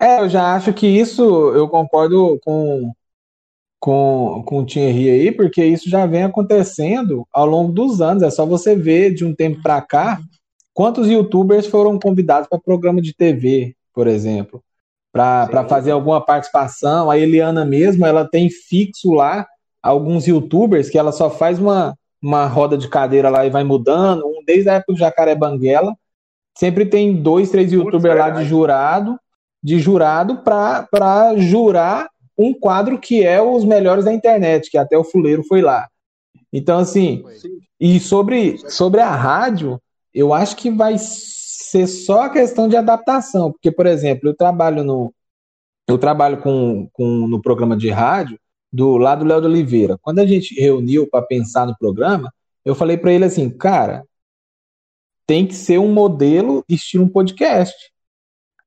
É, eu já acho que isso eu concordo com, com, com o Thierry aí, porque isso já vem acontecendo ao longo dos anos. É só você ver de um tempo para cá quantos youtubers foram convidados para programa de TV, por exemplo, para fazer alguma participação. A Eliana mesmo, ela tem fixo lá alguns youtubers que ela só faz uma, uma roda de cadeira lá e vai mudando, um desde a época do Jacaré Banguela. Sempre tem dois, três youtubers lá de jurado de jurado para jurar um quadro que é os melhores da internet, que até o Fuleiro foi lá. Então, assim, e sobre, sobre a rádio, eu acho que vai ser só a questão de adaptação, porque, por exemplo, eu trabalho no eu trabalho com, com no programa de rádio do lado do Léo de Oliveira. Quando a gente reuniu para pensar no programa, eu falei para ele assim, cara, tem que ser um modelo estilo um podcast.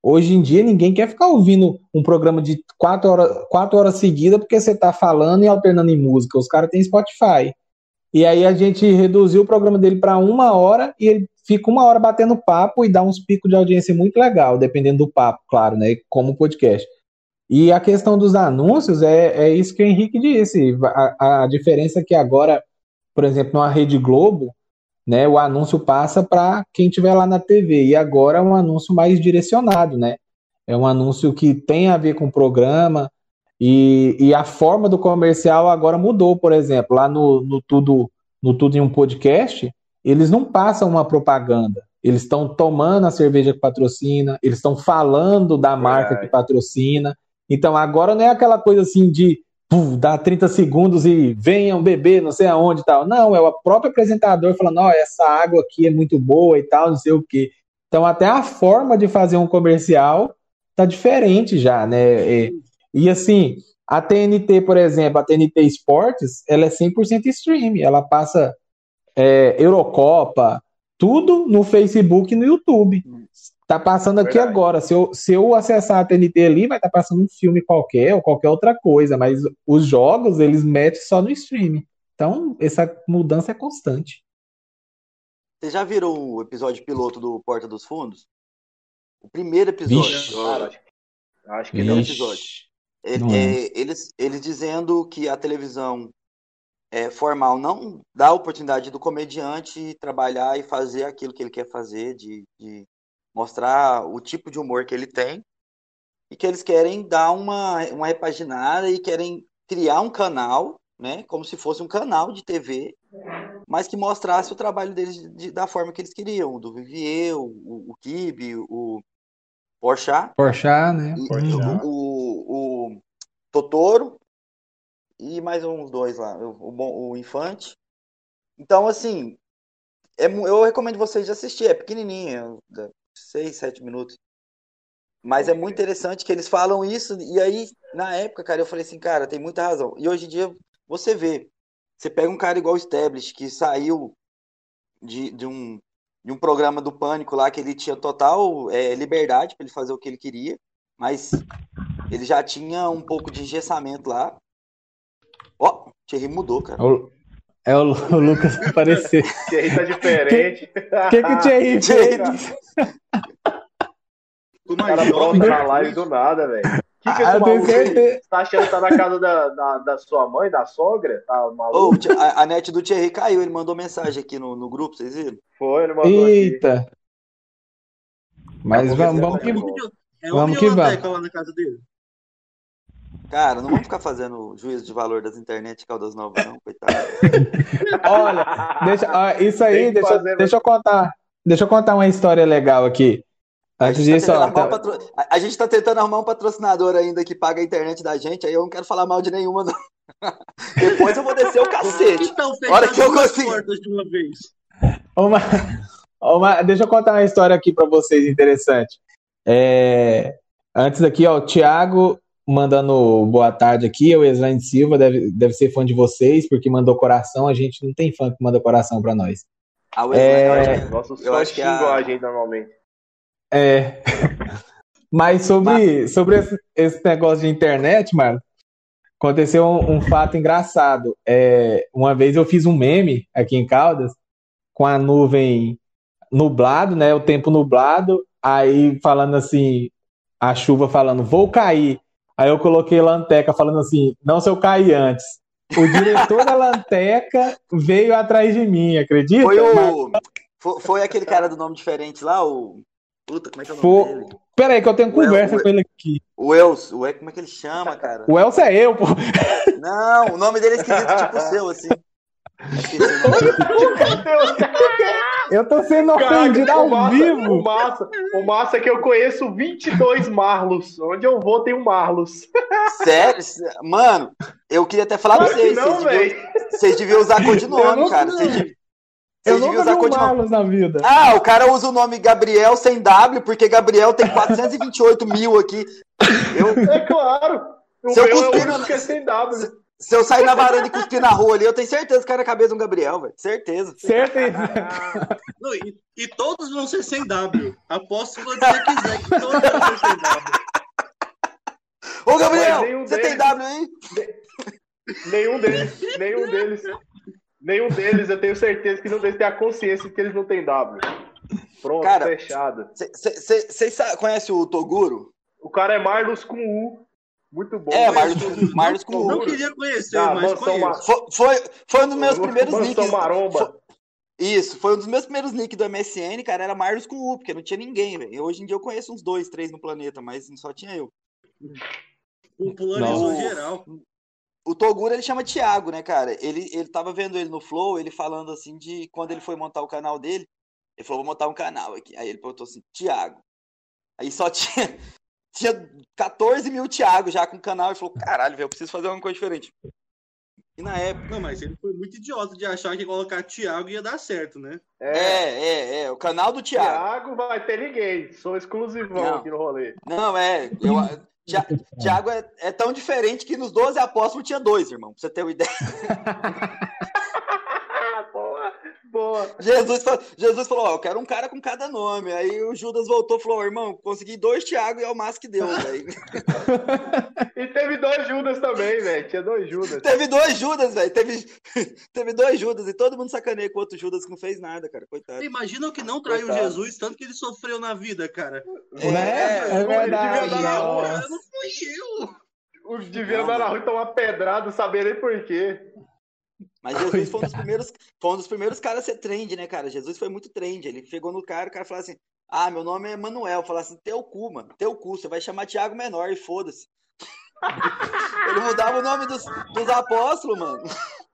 Hoje em dia, ninguém quer ficar ouvindo um programa de quatro horas, quatro horas seguidas porque você está falando e alternando em música. Os caras têm Spotify. E aí a gente reduziu o programa dele para uma hora e ele fica uma hora batendo papo e dá uns picos de audiência muito legal, dependendo do papo, claro, né? Como podcast. E a questão dos anúncios é, é isso que o Henrique disse. A, a diferença é que agora, por exemplo, na Rede Globo, né? O anúncio passa para quem estiver lá na TV. E agora é um anúncio mais direcionado, né? É um anúncio que tem a ver com o programa. E, e a forma do comercial agora mudou, por exemplo, lá no, no Tudo no Tudo em um Podcast, eles não passam uma propaganda. Eles estão tomando a cerveja que patrocina, eles estão falando da marca que patrocina. Então agora não é aquela coisa assim de pum, dá 30 segundos e venham beber, não sei aonde e tal. Não, é o próprio apresentador falando, ó, essa água aqui é muito boa e tal, não sei o quê. Então, até a forma de fazer um comercial tá diferente já, né? E, e assim, a TNT, por exemplo, a TNT Esportes, ela é 100% stream, ela passa é, Eurocopa, tudo no Facebook e no YouTube. Tá passando aqui Verdade. agora. Se eu, se eu acessar a TNT ali, vai estar tá passando um filme qualquer ou qualquer outra coisa, mas os jogos eles metem só no stream. Então, essa mudança é constante.
Vocês já viram o episódio piloto do Porta dos Fundos? O primeiro episódio.
Vixe. Cara, acho que
não é episódio. É, é, eles, eles dizendo que a televisão é, formal não dá a oportunidade do comediante trabalhar e fazer aquilo que ele quer fazer, de, de mostrar o tipo de humor que ele tem e que eles querem dar uma, uma repaginada e querem criar um canal, né, como se fosse um canal de TV, mas que mostrasse o trabalho deles de, da forma que eles queriam, do Vivier, o, o Kibe, o Porchat,
Porchat, né?
E, uhum. o, o, Totoro e mais uns dois lá, o, o Infante. Então, assim, é, eu recomendo vocês assistir, é pequenininho, seis, sete minutos. Mas é muito interessante que eles falam isso, e aí, na época, cara, eu falei assim, cara, tem muita razão. E hoje em dia, você vê, você pega um cara igual o Stablish, que saiu de, de, um, de um programa do Pânico lá, que ele tinha total é, liberdade para ele fazer o que ele queria, mas ele já tinha um pouco de engessamento lá. Ó, oh, Thierry mudou, cara.
É o, o Lucas aparecer.
Thierry tá diferente.
O que, que, o Thierry fez?
O cara pronto na live do nada, velho. Que que ah, maluco tá achando que tá na casa da, da, da, sua mãe, da sogra? Tá maluco?
Oh, a, a, net do Thierry caiu, ele mandou mensagem aqui no, no grupo, vocês viram?
Foi, ele mandou
Eita. Aqui. Mas vamos, vamos que,
é vamos que vamos. lá na casa dele.
Cara, não vamos ficar fazendo juízo de valor das internet Caldas Novas, não, coitado.
Olha, deixa, isso aí, deixa, deixa eu contar. Deixa eu contar uma história legal aqui. Antes disso,
tá ó, tá... patro... A gente tá tentando arrumar um patrocinador ainda que paga a internet da gente, aí eu não quero falar mal de nenhuma, não. Depois eu vou descer o cacete. Então, Hora que eu consigo. De uma vez.
Uma... Uma... Deixa eu contar uma história aqui para vocês interessante. É... Antes aqui, ó, o Thiago mandando boa tarde aqui, o Eslaine Silva deve, deve ser fã de vocês, porque mandou coração. A gente não tem fã que manda coração pra nós.
Ah, o
É,
Wesley,
Nossa,
Eu
só
acho que a-
a gente normalmente.
É. Mas sobre, sobre esse, esse negócio de internet, mano, aconteceu um, um fato engraçado. É, uma vez eu fiz um meme aqui em Caldas com a nuvem nublado, né? O tempo nublado, aí falando assim, a chuva falando, vou cair. Aí eu coloquei Lanteca falando assim, não se eu cair antes. O diretor da Lanteca veio atrás de mim, acredita?
Foi
Mas-
o. Foi, foi aquele cara do nome diferente lá, o. Puta, como é que é o nome
Foi-
dele?
Peraí, que eu tenho
El-
conversa
o-
com ele aqui.
O Els. O El, como é que ele chama, cara?
O Elcio é eu, pô.
Não, o nome dele é esquisito, tipo o seu, assim.
Eu tô sendo ofendido
Caraca,
ao
massa,
vivo.
O massa, o massa é que eu conheço 22 Marlos. Onde eu vou tem um Marlos.
Sério? Mano, eu queria até falar pra vocês.
não,
vocês, deviam, vocês deviam usar codinome,
não-
cara. Vocês, deviam-
Eu
vocês deviam usar codinome.
Marlos na vida.
Ah, o cara usa o nome Gabriel sem W, porque Gabriel tem 428 mil aqui. Eu,
É claro. O
Se eu
meu é o
cuspir
único
no-
que é sem W.
se eu sair na varanda e cuspir na rua ali, eu tenho certeza que o cara é a cabeça um Gabriel, velho. Certeza.
Certeza.
Não, e, e todos vão ser sem W. Aposto quando você quiser que todos vão ser sem W.
Ô, Gabriel, você tem
deles-
W aí?
Nenhum deles, nenhum deles, nenhum deles, eu tenho certeza que não deles tem a consciência de que eles não têm W. Pronto,
Cara,
fechado.
Vocês conhecem o Toguro?
O cara é Marlos com U. Muito bom.
É. Marlos, Marlos com
Não
U.
queria conhecer,
Ah,
mas conheço.
Foi, foi, foi um dos meus primeiros
Mansão
nicks.
Maromba.
Foi- Isso, foi um dos meus primeiros nicks do MSN, cara. Era Marlos com U, porque não tinha ninguém, velho. Hoje em dia eu conheço uns dois, três no planeta, mas só tinha eu.
Popularizou geral.
O Toguro ele chama Thiago, né, cara? Ele, ele tava vendo ele no Flow, ele falando assim de quando ele foi montar o canal dele. Ele falou, vou montar um canal aqui. Aí ele botou assim, Thiago. Aí só tinha, tinha 14 mil Thiago já com o canal. Ele falou, caralho, velho, eu preciso fazer uma coisa diferente. E na época.
Não, mas ele foi muito idiota de achar que colocar Thiago ia dar certo, né?
É,
É, é, é. O canal do Thiago.
Thiago vai ter ninguém. Sou exclusivão
Não.
aqui no rolê.
Não, é. Eu, Thi- Thiago é, é tão diferente que nos 12 apóstolos tinha dois, irmão. Pra você ter uma ideia.
boa.
Jesus, fa- Jesus falou: Ó, eu quero um cara com cada nome. Aí o Judas voltou e falou: irmão, consegui dois Thiago e é o mais que deu, velho.
E teve dois Judas também, velho. Tinha dois Judas.
Teve dois Judas, velho. Teve, teve dois Judas e todo mundo sacaneia com o outro Judas que não fez nada, cara. Coitado.
Imagina o que não traiu
Coitado.
Jesus, tanto que ele sofreu na vida, cara.
Né? É
Ele devia
verdade.
dar na rua.
Não fui eu.
O devia
Não,
andar na rua e tomar pedrada, saber nem por quê.
Mas Jesus foi um dos primeiros, foi um dos primeiros caras a ser trend, né, cara? Jesus foi muito trend. Ele chegou no cara, o cara falou assim: Ah, meu nome é Manuel. Falar assim, teu cu, mano. Teu cu. Você vai chamar Tiago Menor e foda-se. ele mudava o nome dos, dos apóstolos, mano.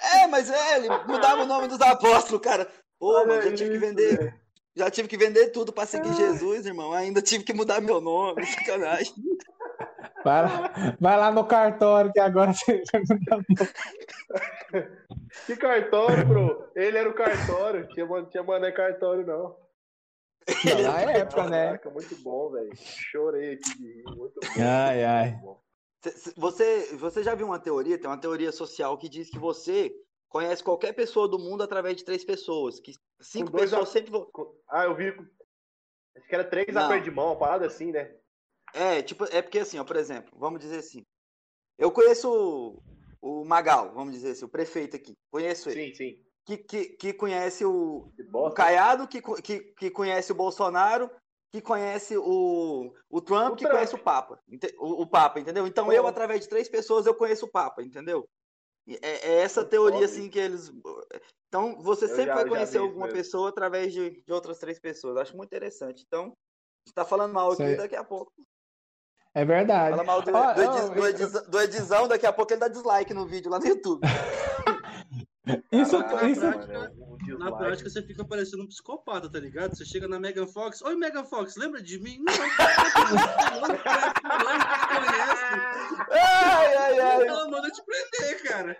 É, mas é, ele mudava o nome dos apóstolos, cara. Pô,
Olha
mano, já tive que vender. Já tive que vender tudo pra seguir Jesus, irmão. Ainda tive que mudar meu nome. Sacanagem.
Vai lá, vai lá no cartório que agora você
Que cartório, bro? Ele era o cartório. Tinha, tinha mané cartório, não.
Não, na época, né?
Caraca, muito bom, velho. Chorei aqui de rir. Muito bom.
Ai, ai.
Bom.
Você, você já viu uma teoria? Tem uma teoria social que diz que você conhece qualquer pessoa do mundo através de três pessoas. Que cinco pessoas
a-
sempre vão.
Ah, eu vi. Acho que era três
Não.
apertos de mão, uma parada assim, né?
É, tipo, é porque assim, ó, por exemplo, vamos dizer assim. Eu conheço o, o Magal, vamos dizer assim, o prefeito aqui. Conheço ele.
Sim, sim.
Que, que, que conhece o,
Que
o. Caiado, que, que, que conhece o Bolsonaro, que conhece o, o Trump,
O
que
Trump.
conhece o Papa. ente- O, o Papa, entendeu? Então
Bom.
eu, através de três pessoas, eu conheço o Papa, entendeu? É, é essa teoria, assim, que eles. Então, você
Eu
sempre
já-
vai conhecer alguma
mesmo.
pessoa através de, de outras três pessoas. Acho muito interessante. Então, você tá falando mal aqui daqui a pouco.
É verdade.
Fala mal do,
Ó,
do, Ediz- do, Ediz- do Edizão, daqui a pouco ele dá dislike no vídeo lá no YouTube.
Isso,
Caraca,
isso,
é um
Na prática, você fica parecendo um psicopata, tá ligado? Você chega na Megan Fox, oi Megan Fox, lembra de mim? Não, não conhece.
Ai, ai, ai.
Ela manda te prender, cara.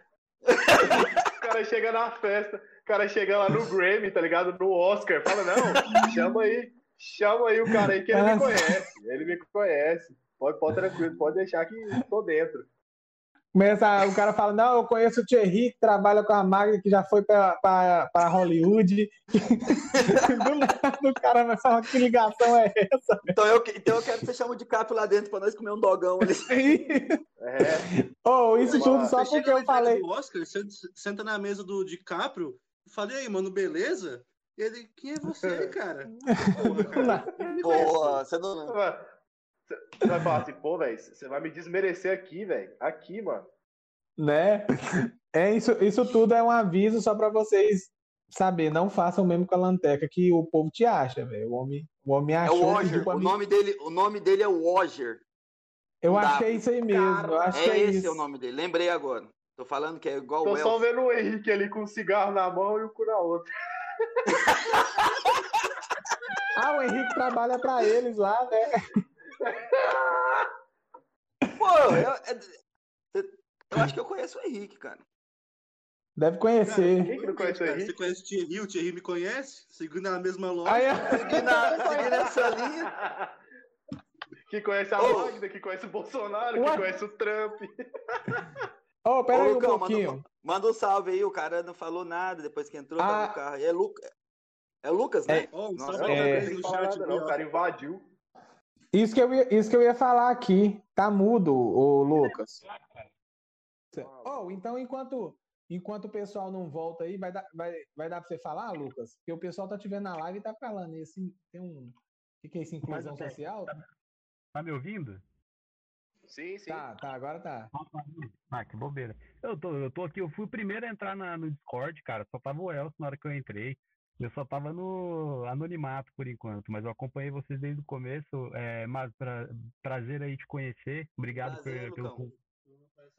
O cara chega na festa, o cara chega lá no Grammy, tá ligado? No Oscar, fala, não, chama aí, Chama aí o cara aí que ele me conhece. Ele me conhece. Pode, pode tranquilo, pode deixar que tô dentro.
Começa, o cara fala, não, eu conheço o Thierry, que trabalha com a Magda, que já foi para Hollywood. Do nada o cara vai falar que ligação é essa?
Então eu, então eu quero que você chame de Capo lá dentro para nós comer um dogão ali.
É. Oh, isso tudo só porque eu falei.
Do Oscar, senta na mesa do DiCaprio, falei aí, mano, beleza? E ele, quem é você, cara? Porra, cara.
Porra, você não.
Você vai falar assim, pô, velho, você vai me desmerecer aqui, velho. Aqui, mano.
Né? É, isso, isso tudo é um aviso só para vocês saber. Não façam mesmo com a lanteca que o povo te acha, velho. O homem, o homem achou.
É o Roger. O, nome dele, o nome dele é Roger.
Eu achei isso aí mesmo. Cara, eu acho é,
é esse
isso.
é o nome dele. Lembrei agora. Tô falando que é igual
Tô
o
só Elf. vendo o Henrique ali com um cigarro na mão e o cu na outra.
ah, o Henrique trabalha para eles lá, né?
Pô, eu, eu, acho que eu conheço o Henrique, cara.
Deve conhecer.
Quem que não conhece o Henrique?
Você conhece o Thierry? O Thierry me conhece? Seguindo a mesma loja.
Aí,
seguindo, seguindo essa linha.
Que conhece a oh. Magda, que conhece o Bolsonaro, Ué? que conhece o Trump.
Oh, pera Ô, aí um Lucão, pouquinho.
Manda, manda, um salve aí, o cara não falou nada depois que entrou ah. no carro. É, Luca, é Lucas, né?
É, oh, Nossa, é, no chat, não, o cara invadiu.
Isso que, eu ia, isso que eu ia falar aqui. Tá mudo, o Lucas. Oh, então, enquanto, enquanto o pessoal não volta aí, vai dar, vai, vai dar pra você falar, Lucas? Porque o pessoal tá te vendo na live e tá falando. Esse, tem um. O que, é isso? Inclusão social?
Tá me ouvindo?
Sim, sim.
Tá, tá, agora tá.
Ah, que bobeira. Eu tô, eu tô aqui, eu fui o primeiro a entrar na, no Discord, cara. Só tava o Elcio na hora que eu entrei. Eu só tava no anonimato por enquanto, mas eu acompanhei vocês desde o começo. É, mas pra, prazer aí te conhecer. Obrigado prazer, por, pelo,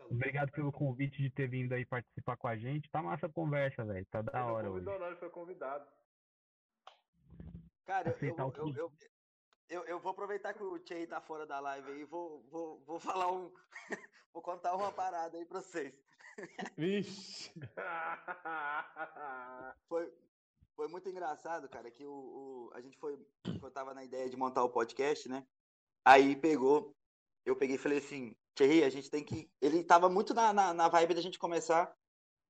obrigado pelo convite de ter vindo aí participar com a gente. Tá massa a conversa, velho. Tá da hora hoje.
Não, ele foi convidado.
Cara, eu, eu, eu, eu, eu, vou aproveitar que o Tchê tá fora da live aí e vou, vou, vou falar um. vou contar uma parada aí pra vocês.
Vixe!
foi, foi muito engraçado, cara, que o, o, a gente foi. Eu tava na ideia de montar o podcast, né? Aí pegou. Eu peguei e falei assim, Thierry, a gente tem que. Ele tava muito na, na, na vibe da gente começar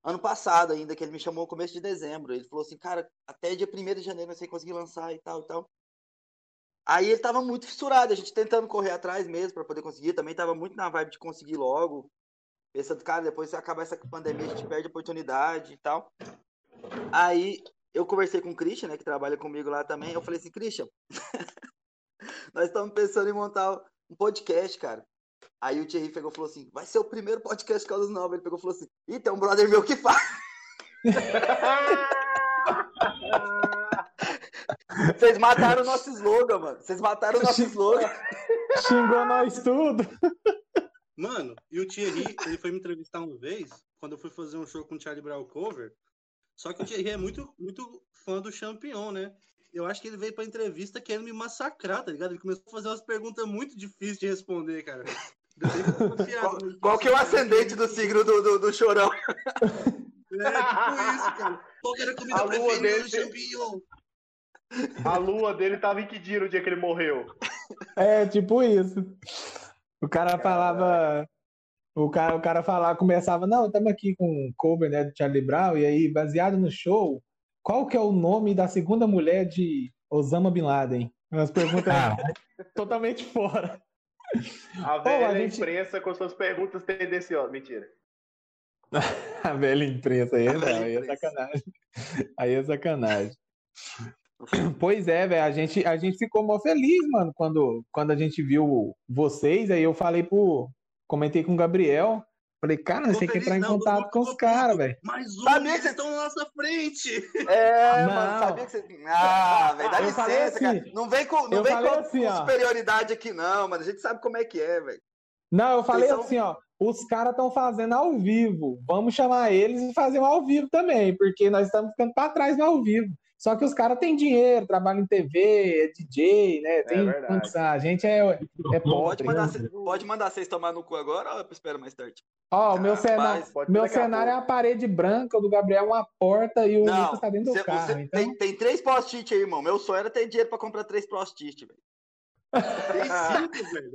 ano passado ainda, que ele me chamou no começo de dezembro. Ele falou assim, cara, até dia 1 de janeiro você conseguir lançar e tal e tal. Aí ele tava muito fissurado, a gente tentando correr atrás mesmo para poder conseguir. Também tava muito na vibe de conseguir logo. Pensando, cara, depois se acabar essa pandemia, a gente perde a oportunidade e tal. Aí eu conversei com o Christian, né, que trabalha comigo lá também. Eu falei assim, Christian, nós estamos pensando em montar um podcast, cara. Aí o Thierry pegou e falou assim: vai ser o primeiro podcast Caldas Novas. Ele pegou e falou assim: ih, tem um brother meu que faz. Vocês mataram o nosso slogan, mano. Vocês mataram o nosso slogan.
Xingou nós tudo.
Mano, e o Thierry, ele foi me entrevistar uma vez, quando eu fui fazer um show com o Charlie Brown Cover. Só que o Thierry é muito, muito fã do Champion, né? Eu acho que ele veio pra entrevista querendo me massacrar, tá ligado? Ele começou a fazer umas perguntas muito difíceis de responder, cara.
qual, qual que é o ascendente do signo do, do, do chorão?
É, tipo isso, cara. Qual que era a comida a preferida dele... do Champion?
A lua dele tava em que dia no dia que ele morreu?
É, tipo isso. O cara falava. O cara, o cara falava, começava, não, estamos aqui com o cover né, do Charlie Brown, e aí, baseado no show, qual que é o nome da segunda mulher de Osama Bin Laden? Umas perguntas ah. totalmente fora.
A velha a gente... imprensa com suas perguntas tendenciosas. Mentira.
a velha imprensa aí, não, aí é sacanagem. Aí é sacanagem. Pois é, velho, a gente, a gente ficou mó feliz, mano, quando, quando a gente viu vocês, aí eu falei pro, comentei com o Gabriel. Falei, cara, você tem que entrar em contato com os caras, velel
Mas os sabia que vocês estão na nossa frente.
É, não. mano, sabia que você. Ah, velho, dá licença, assim, cara. Não vem com, não vem com, assim, com superioridade aqui, não, mano. A gente sabe como é que é, velho.
Não, eu falei são... assim, ó. Os caras estão fazendo ao vivo. Vamos chamar eles e fazer um ao vivo também, porque nós estamos ficando para trás no ao vivo. Só que os caras têm dinheiro, trabalham em TV, é DJ, né? Tem
verdade.
condição. A gente é, é
Pode
pobre.
mandar,
né?
pode mandar vocês tomar no cu agora ou eu espero mais tarde?
Ó, o meu cenário, meu cenário é a parede branca, o do Gabriel é uma porta e o
Não,
Lucas tá dentro do
cê-
carro.
você
então...
tem, tem três post-it aí, irmão. Meu sonho era ter dinheiro pra comprar três post-it, velho.
Tem cinco, velho.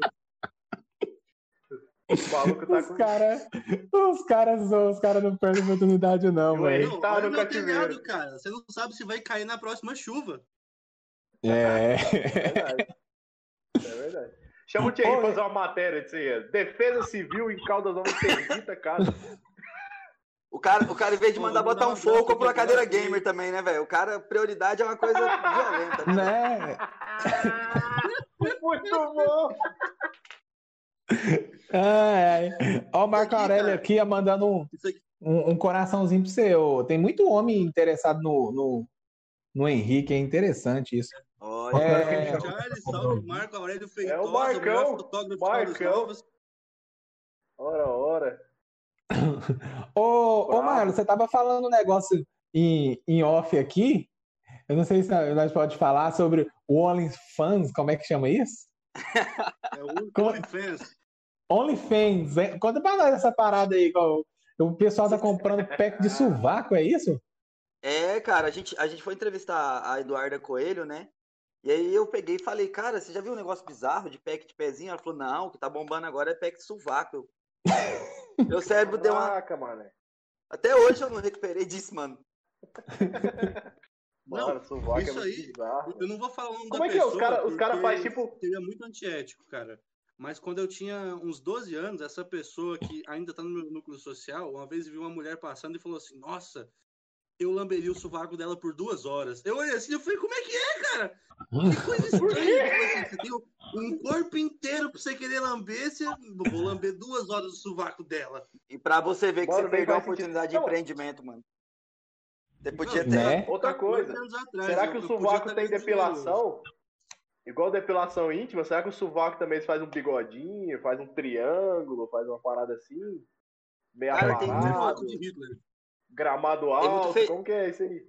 O maluco tá
Os
com.
caras os caras os cara não perdem oportunidade, não, velho.
Tá no cativeiro.
telhado, cara. Você não sabe se vai cair na próxima chuva.
É.
É verdade. É verdade. Chama o Thierry pra fazer uma matéria disso aí. Defesa Civil em Caldas Novas interdita casa.
O cara, o cara, em vez de mandar botar um fogo, comprou uma cadeira gamer também, né, velho? O cara, prioridade é uma coisa violenta, né?
né?
Muito bom.
Ai, ai. Ó, o Marco Aurélio
cara.
aqui ó, mandando um, um, um coraçãozinho você. ô. Tem muito homem interessado no, no, no Henrique, é interessante isso.
Olha,
É.
Charles, salve, Marco Aurélio Feitosa,
o Marcão,
Caldas
Marcão. Ora, ora.
Ô, ô. Marlon, você tava falando um negócio em, em off aqui. Eu não sei se nós pode falar sobre o OnlyFans, como é que chama isso?
É o OnlyFans.
OnlyFans. hein? Conta pra nós essa parada aí. qual- O pessoal tá comprando pack de sovaco, é isso?
É, cara, a gente, a gente foi entrevistar a Eduarda Coelho, né? E aí eu peguei e falei, cara, você já viu um negócio bizarro de pack de pezinho? Ela falou, não, o que tá bombando agora é pack de sovaco. Eu- Meu cérebro deu uma.
Caraca, mano.
Até hoje eu não recuperei disso, mano.
Mano, sovaco é
isso
muito
aí-
bizarro.
Eu não vou falar o nome
Como
da
é que é? Os
pessoa,
caras cara
porque
fazem tipo.
Seria muito antiético, cara. Mas quando eu tinha uns 12 anos, essa pessoa que ainda tá no meu núcleo social, uma vez viu uma mulher passando e falou assim: Nossa, eu lamberia o sovaco dela por duas horas. Eu olhei assim e falei: Como é que é, cara? Que coisa estranha. Tipo assim, você tem um corpo inteiro pra você querer lamber, você vou lamber duas horas do sovaco dela.
E pra você ver que
Mano,
você perdeu a oportunidade de empreendimento, mano. Você podia ter.
Né?
Outra coisa.
atrás,
Será que o sovaco tem
dinheiro
depilação? Igual depilação íntima, será que o sovaco também faz um bigodinho, faz um triângulo, faz uma parada assim? Meio
Cara, tem
Sovaco de Hitler.
gramado
muito
alto,
fe-
como que é isso aí?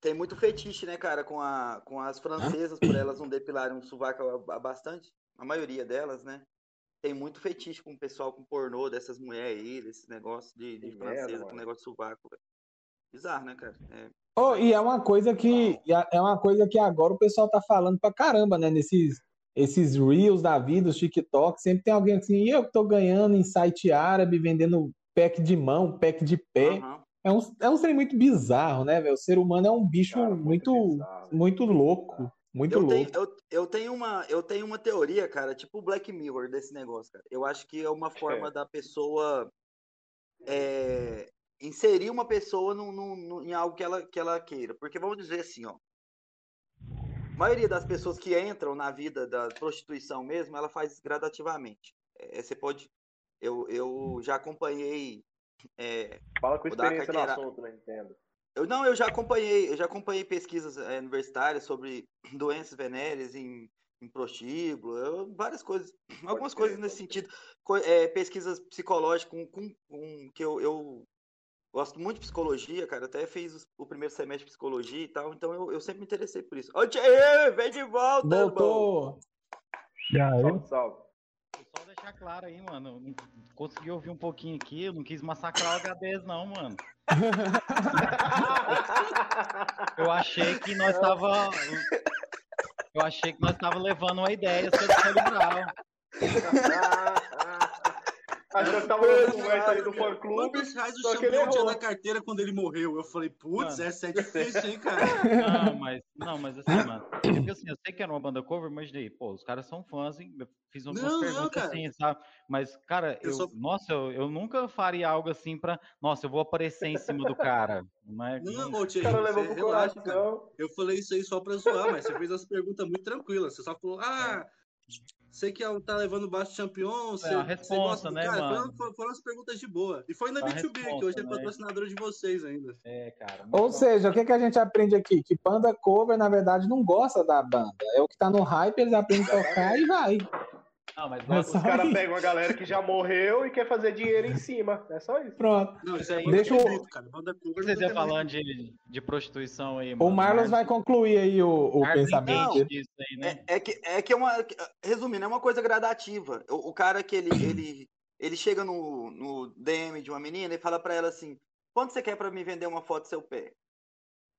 Tem muito fetiche, né, cara, com, a, com as francesas, por elas não depilarem um sovaco bastante. A maioria delas, né? Tem muito fetiche com o pessoal com pornô dessas mulheres aí, desses negócios de, de francesa com negócio de sovaco, velho. Bizarro, né, cara? É.
Oh, e é uma coisa que é uma coisa que agora o pessoal tá falando pra caramba, né? Nesses esses reels da vida, os TikTok, sempre tem alguém assim, "E eu tô ganhando em site árabe, vendendo pack de mão, pack de pé.
Aham.
É um, é um trem muito bizarro, né, velho? O ser humano é um bicho
Cara,
muito,
bizarro.
muito louco. Muito
Eu
louco.
tenho, eu, eu, tenho uma, eu tenho uma teoria, cara, tipo o Black Mirror desse negócio, cara. Eu acho que é uma forma da pessoa é, inserir uma pessoa num, num- num- em algo que ela, que ela queira. Porque vamos dizer assim, ó. A maioria das pessoas que entram na vida da prostituição mesmo, ela faz gradativamente. É, você pode. Eu, eu já acompanhei. é,
Fala com experiência no assunto, não entendo.
eu não, eu já acompanhei, eu já acompanhei pesquisas eh, universitárias sobre doenças venéreas em, em prostíbulo, eu- várias coisas, algumas
crer,
coisas nesse
pode
sentido, eh, pesquisas psicológicas com, com, com- que eu, eu gosto muito de psicologia, cara, até fiz o primeiro semestre de psicologia e tal, então eu, eu sempre me interessei por isso. Ô, Tchê, vem de volta, irmão!
Voltou.
Aí?
Salve, salve.
Só deixar claro aí, mano. consegui ouvir um pouquinho aqui, eu não quis massacrar o HDs, não, mano. Eu achei que nós tava. Eu achei que nós tava levando uma ideia sobre o cerebral.
Achou que tava na conversa ali do fã clube.
Quantos reais o
que ele
champion tinha na carteira quando ele morreu? Eu falei, putz, essa é difícil, hein, cara?
Não, mas, não, mas assim, mano. Porque assim, eu sei que era uma banda cover, mas daí, pô, os caras são fãs, hein? Eu fiz umas
Não, não,
perguntas
cara.
assim, sabe? Mas, cara,
Eu
eu,
só-
nossa, eu, eu nunca faria algo assim pra. Nossa, eu vou aparecer em cima do cara. Não é,
Não,
não-
O
Thierry,
cara levou pro
relaxa, cara.
coração.
Eu falei isso aí só pra zoar, mas você fez as perguntas muito tranquilas. Você só falou, ah, você que é- tá levando baixo champion, você,
a
você
responsa,
gosta do
né,
cara.
mano?
Foram, foram- as perguntas de boa. E foi na
A
B2B, que hoje é
né?
patrocinadora de vocês ainda.
É, cara.
Ou
bom.
seja, o que, que a gente aprende aqui? Que banda cover, na verdade, não gosta da banda. É o que tá no hype, eles aprendem a tocar e vai.
Não, mas
É
Os caras pegam a galera que já morreu e quer fazer dinheiro em cima. É só isso.
Pronto.
Não, isso é
Deixa eu-
cover, cara. Banda cover
Vocês
não
iam falando de, de prostituição aí,
O
mano.
Marlos vai concluir aí o, o
Marlos
pensamento
aí, né?
É, é que, é que é uma. Resumindo, é uma coisa gradativa. O, o cara que ele, ele, ele chega no, no DM de uma menina e fala pra ela assim: quanto você quer pra me vender uma foto do seu pé?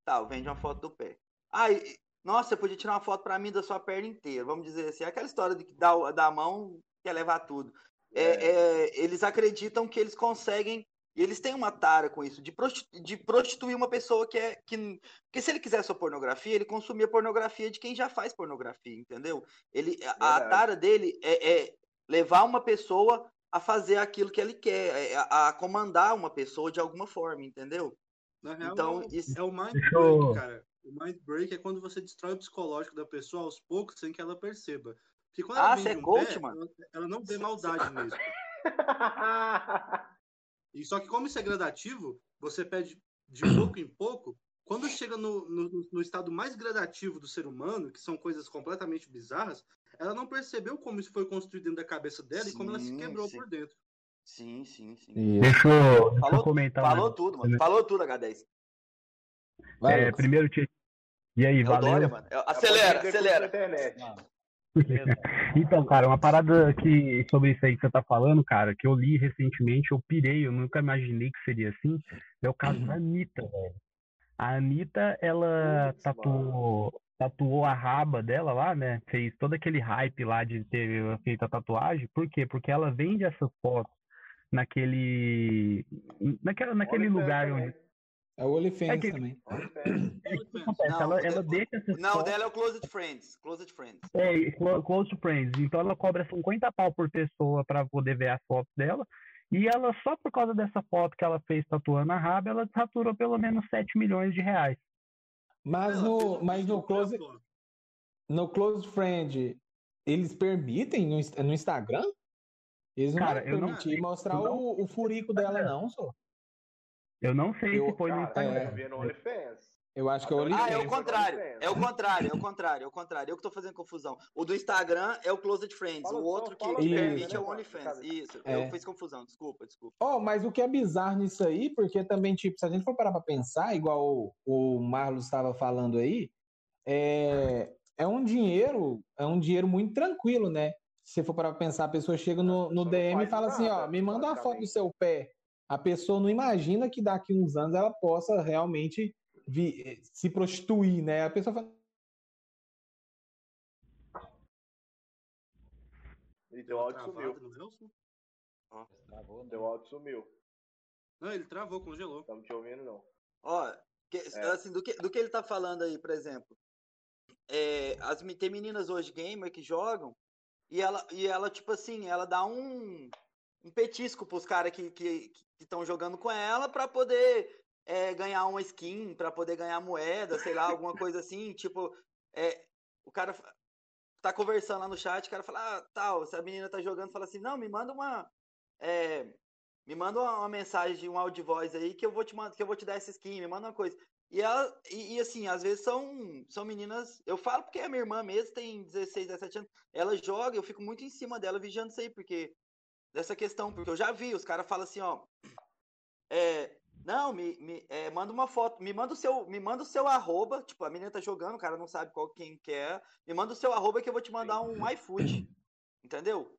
Tá, vende uma foto do pé. Ai, nossa, você podia tirar uma foto pra mim da sua perna inteira. Vamos dizer assim, aquela história de que dá, dá a mão quer levar tudo. É, é, eles acreditam que eles conseguem. E eles têm uma tara com isso, de, prostitu- de prostituir uma pessoa que é. Que, porque se ele quiser sua pornografia, ele consumia pornografia de quem já faz pornografia, entendeu? Ele, a, a tara dele é, é levar uma pessoa a fazer aquilo que ele quer, é a, a comandar uma pessoa de alguma forma, entendeu?
Na real,
Então,
é o-
isso-
é o mind
Deixa eu-
break, cara. O mind break é quando você destrói o psicológico da pessoa aos poucos sem que ela perceba. Porque quando ela
Ah,
vende
você é
um
coach,
pé,
mano?
Ela, ela não vê maldade nisso. E só que como isso é gradativo, você pede de pouco em pouco. Quando chega no, no, no estado mais gradativo do ser humano, que são coisas completamente bizarras, ela não percebeu como isso foi construído dentro da cabeça dela e como ela se
Sim,
quebrou
sim.
por dentro.
Sim, sim, sim.
Deixa eu, deixa eu
Falou-
comentar.
Falou
negócio.
tudo, mano. Falou tudo, H10.
Vai,
É, primeiro, Tchê. E aí,
É
valeu?
Dória, mano. É- Acelera,
vender
acelera.
beleza.
Então, cara, uma parada que sobre isso aí que você tá falando, cara, que eu li recentemente, eu pirei, eu nunca imaginei que seria assim, é o caso da Anitta, velho. A Anitta, ela tatuou, tatuou a raba dela lá, né? Fez todo aquele hype lá de ter feito a tatuagem. Por quê? Porque ela vende essas fotos naquele, naquela, naquele lugar
também.
onde.
É o OnlyFans
É que-
também.
É, o que acontece?
Não,
ela, ela deixa essas
Não,
fotos.
dela é o Closed Friends. Closed Friends.
É, clo- close friends. Então ela cobra 50 pau por pessoa para poder ver as fotos dela. E ela, só por causa dessa foto que ela fez tatuando a raba, ela faturou pelo menos 7 milhões de reais.
Mas no, mas no Close, no Close Friend, eles permitem no, no Instagram? Eles não
Cara,
vão permitir mostrar
não-
o, o furico dela, não, só.
Eu não sei
Eu-
se foi no
Cara,
É.
eu
Instagram.
vi no OnlyFans.
Eu acho que é o
Ah,
Ah, é o
OnlyFans.
contrário.
OnlyFans.
É o contrário, é o contrário, é o contrário. Eu que tô fazendo confusão. O do Instagram é o Closed Friends.
Fala
o outro que,
fala
que permite
né,
é o? OnlyFans. Isso,
É.
eu fiz confusão. Desculpa, desculpa.
Oh, mas o que é bizarro nisso aí, porque também, tipo, se a gente for parar pra pensar, igual o, o Marlos estava falando aí, é, é um dinheiro, é um dinheiro muito tranquilo, né? Se você for parar pra pensar, a pessoa chega no, no
pessoa não
DM e fala assim, ó, me manda uma foto do seu pé. A pessoa não imagina que daqui uns anos ela possa realmente vi- se prostituir, né? A pessoa fala,
E teu áudio sumiu.
Travou, né?
Teu áudio sumiu.
Não, ele travou, congelou.
Estamos te ouvindo, não.
Ó, que-
É.
assim, do que, do que ele tá falando aí, por exemplo. É, as, tem meninas hoje gamer que jogam e ela, e ela tipo assim, ela dá um, um petisco pros caras que estão que, estão jogando com ela pra poder é, ganhar uma skin, pra poder ganhar moeda, sei lá, alguma coisa assim. Tipo, é, o cara tá conversando lá no chat, o cara fala, ah, tal, se a menina tá jogando, fala assim, não, me manda uma. é, me manda uma, uma mensagem de um áudio voz aí que eu vou te que eu vou te dar essa skin, me manda uma coisa. E ela, e, e, assim, às vezes são, são meninas, eu falo porque a minha irmã mesmo tem 16, 17 anos, ela joga, eu fico muito em cima dela vigiando isso aí, porque dessa questão, porque eu já vi, os caras falam assim, ó, é, não, me, me é, manda uma foto, me manda o seu, me manda o seu arroba, tipo, a menina tá jogando, o cara não sabe qual quem que é, me manda o seu arroba que eu vou te mandar um iFood, entendeu?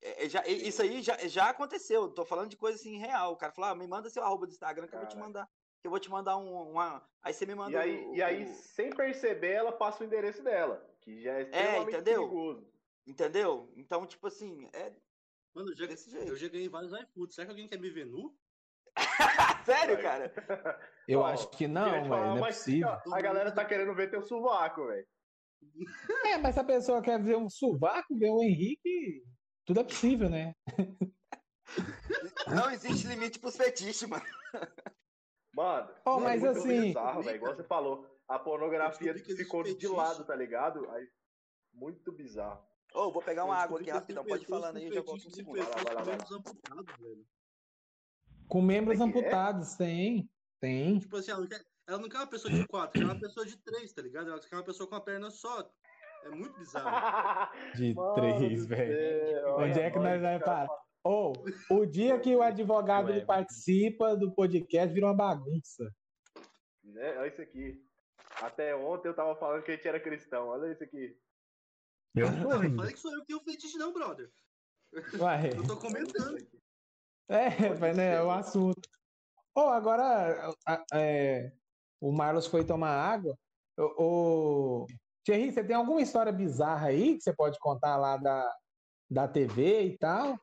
É, é, já, e- isso aí já, já aconteceu, tô falando de coisa assim real, o cara falou, ah, me manda seu arroba do Instagram que eu vou te mandar, que eu vou te mandar um, uma, aí você me manda
E aí,
o-
e aí,
o-
sem perceber, ela passa o endereço dela, que já é extremamente
entendeu?
perigoso.
entendeu? Então, tipo assim, é
Mano, eu já,
desse jeito.
eu já ganhei vários iFoods. Será que alguém quer me ver nu?
Sério, cara?
eu
Ó,
acho que não, velho, não é
mas,
possível.
ó, A galera tá querendo ver teu sovaco, velho.
É, mas se a pessoa quer ver um sovaco, ver o Henrique, tudo é possível, né?
Não existe limite pros fetiches, mano.
Mano,
Oh,
é
mas
muito
assim-
bizarro, velho. Igual você falou, a pornografia
Eu descobri que existe
ficou de
fetiche.
lado, tá ligado? Aí, muito bizarro.
Ô, vou pegar uma
Eu
água aqui rapidão, pode falando aí, eu já volto um segundo.
Lá,
pessoas
vai lá,
com membros amputados, velho.
Com membros
Como é é?
amputados, tem, tem.
Tipo assim, ela não, quer, ela não quer uma pessoa de quatro, ela quer uma pessoa de três, tá ligado? Ela quer uma pessoa com a perna só. É muito bizarro.
De
Mano
três, velho. Onde é que nós vamos parar? Ou, o dia que o advogado
Ué.
participa do podcast vira uma bagunça.
Né? Olha isso aqui. Até ontem eu tava falando que a gente era cristão. Olha isso aqui.
Eu
Não,
sou
não falei que sou eu que tenho fetiche, não, brother. Eu tô comentando.
é, mas, né, é o assunto. Ou agora a- é, o Marlos foi tomar água. O, o... Thierry, você tem alguma história bizarra aí que você pode contar lá da, da TV e tal?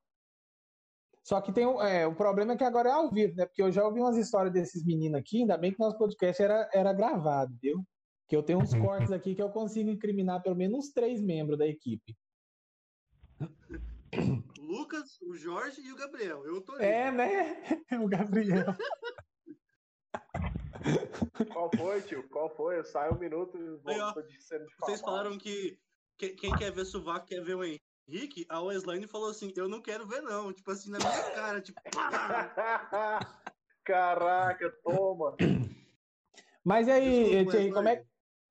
Só que tem é, o problema é que agora é ao vivo, né? Porque eu já ouvi umas histórias desses meninos aqui, ainda bem que nosso podcast era, era gravado, viu? Que eu tenho uns cortes aqui que eu consigo incriminar pelo menos uns três membros da equipe.
O Lucas, o Jorge e o Gabriel. Eu tô
É, né? O Gabriel.
Qual foi, tio? Qual foi? Eu saio um minuto e
Aí,
de
Vocês falaram que, que- quem quer ver sovaco quer ver o Henrique. A Weslane falou assim: Eu não quero ver, não. Tipo assim, na minha cara. Tipo!
Caraca, toma.
Mas aí,
Desculpa,
Thierry, como é.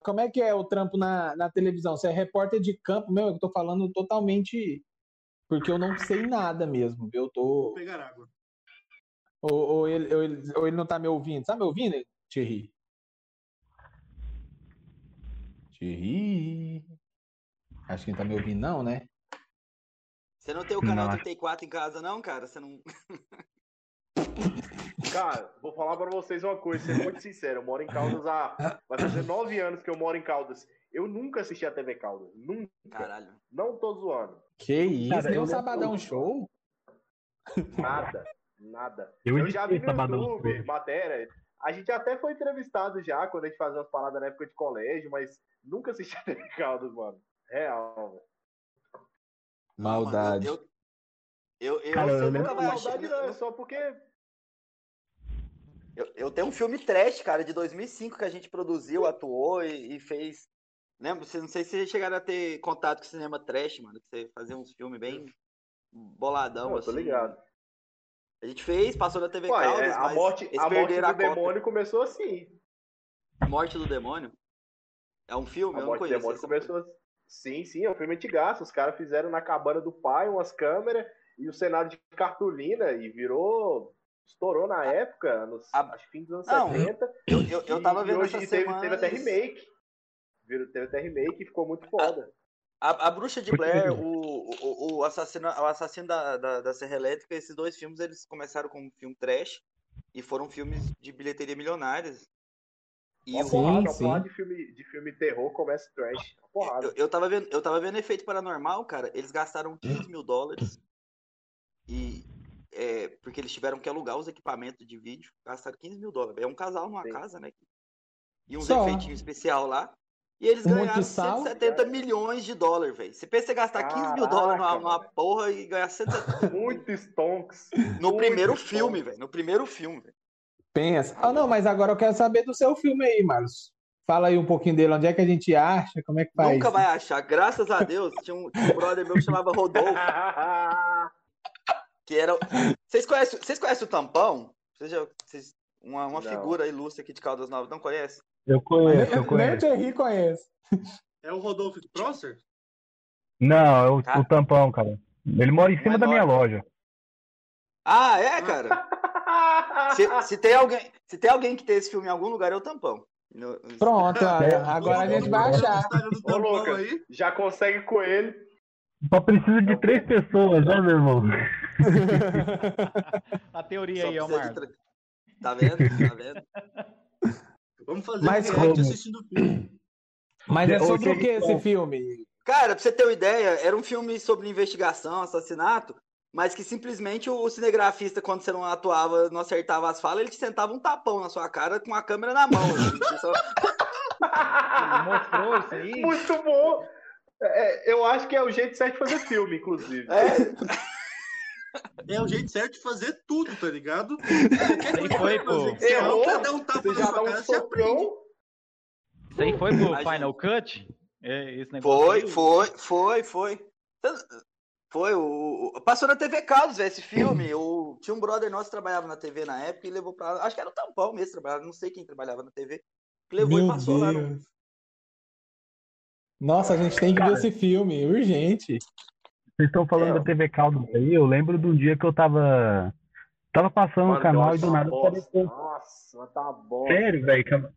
Como é que é o trampo na, na televisão? Você é repórter de campo? Meu, eu tô falando totalmente porque eu não sei nada mesmo. viu? Eu
Vou
tô.
pegar água.
Ou, ou ele, ou, ele, ou ele não tá me ouvindo. Tá me ouvindo, Thierry? Thierry. Acho que ele tá me ouvindo, não, né?
Você não tem o canal
Não.
34 em casa, não, cara? Você não.
Cara, vou falar pra vocês uma coisa, ser muito sincero. Eu moro em Caldas há. Vai fazer nove anos que eu moro em Caldas. Eu nunca assisti a TV Caldas. Nunca.
Caralho.
Não tô zoando.
Que isso,
Cara,
nem
eu
um
não-
sabadão show?
Nada. Nada.
Eu
Eu já vi no
Sabadão
YouTube,
Show.
matéria. A gente até foi entrevistado já quando a gente fazia umas paradas na época de colégio, mas nunca assisti a TV Caldas, mano. Real, velho.
Maldade.
Eu, eu, eu,
Cara,
eu
eu
Não,
lembro-
nunca vai
maldade
achar.
não, é só porque.
Eu, eu tenho um filme trash, cara, de 2005 que a gente produziu, atuou e, e fez. Lembra? Vocês não sei se vocês chegaram a ter contato com o cinema trash, mano. Que você fazia uns filmes bem boladão,
Não, eu tô
assim.
ligado.
A gente fez, passou na TV
Ué,
Caldas,
é, a
mas
morte, a morte do
a
demônio começou assim.
Morte do Demônio? É um filme?
A
eu não
morte do
conheço.
demônio
esse.
começou assim. Sim, sim, é um filme antigaço. Os caras fizeram na cabana do pai umas câmeras e o cenário de cartolina e virou. Estourou na época, nos
A-
acho fim dos anos
Não,
70.
Eu, eu, eu tava vendo
hoje
essa
teve, teve até remake. Virou- Teve até remake e ficou muito foda.
A, a Bruxa de Blair, o, o, o assassino, o assassino da, da, da Serra Elétrica, esses dois filmes eles começaram como filme trash e foram filmes de bilheteria milionárias. E
Uma porrada, uma
sim.
porrada de filme, de filme terror começa trash.
Eu, eu, tava vendo, eu tava vendo efeito paranormal, cara. Eles gastaram 15 mil dólares. E. é, porque eles tiveram que alugar os equipamentos de vídeo. Gastaram 15 mil dólares. É um casal numa
Sim.
casa, né? E uns
Só.
efeitinhos especial lá. E eles
Um
ganharam
sal.
170 milhões de dólares, velho. Você pensa em gastar 15 mil dólares numa,
Caraca,
numa porra e ganhar 170
Muito stonks.
no
Muito
primeiro
stonks.
filme, velho. No primeiro filme, velho.
Pensa. Ah, não, mas agora eu quero saber do seu filme aí, Marlos. Fala aí um pouquinho dele, onde é que a gente acha, como é que faz?
Nunca vai achar. Graças a Deus, tinha um, tinha um brother meu que chamava Rodolfo, que era. Vocês conhecem, vocês conhecem o Tampão? Vocês já, vocês- uma, uma
Não.
figura ilustre aqui de Caldas Novas, não conhece?
Eu conheço, eu
nem o
conheço.
Thierry conhece.
É o Rodolfo Prosser?
Não, é o,
Cara.
o tampão, cara. Ele mora em cima
Mas
da minha
mora-
loja.
Ah, é, cara? Se, se tem alguém, se tem alguém que tem esse filme em algum lugar, é o Tampão.
Pronto, olha, agora a gente vai achar.
Ô, Lucas,
aí.
já consegue com ele.
Só precisa de três pessoas, né, meu irmão?
A teoria
Só
aí, Marcos.
tra- Tá vendo? Tá vendo?
Vamos fazer
Mas
um react
como?
assistindo o filme.
Mas é sobre o que esse filme?
Cara, pra você ter uma ideia, era um filme sobre investigação, assassinato, mas que simplesmente o cinegrafista, quando você não atuava, não acertava as falas, ele te sentava um tapão na sua cara com a câmera na mão. assim. Só-
mostrou isso aí.
Muito bom. É, eu acho que é o jeito certo de fazer filme, inclusive.
É,
É o jeito certo de fazer tudo, tá ligado? Qualquer
aí
coisa
foi,
fazer,
pô.
você
Errou,
dar um tapa
Você
na sua
um
cara, você aprende.
Isso aí foi pro
Imagina.
Final Cut? É, esse negócio
Foi,
aí?
foi, foi, foi. Foi, o, o- passou na TV velho, esse filme. O, tinha um brother nosso que trabalhava na TV na época e levou pra. Acho que era o Tampão mesmo, trabalhava, não sei quem trabalhava na TV. que Levou e
Meu
passou lá no,
Deus. Nossa, a gente tem que ver esse filme, urgente.
Vocês estão falando
É.
da TV Caldas aí, eu lembro de um dia que eu tava. Tava passando
Mano,
no canal e
nossa,
do nada
bosta.
apareceu.
Nossa, mas tá bom.
Sério, velho? que-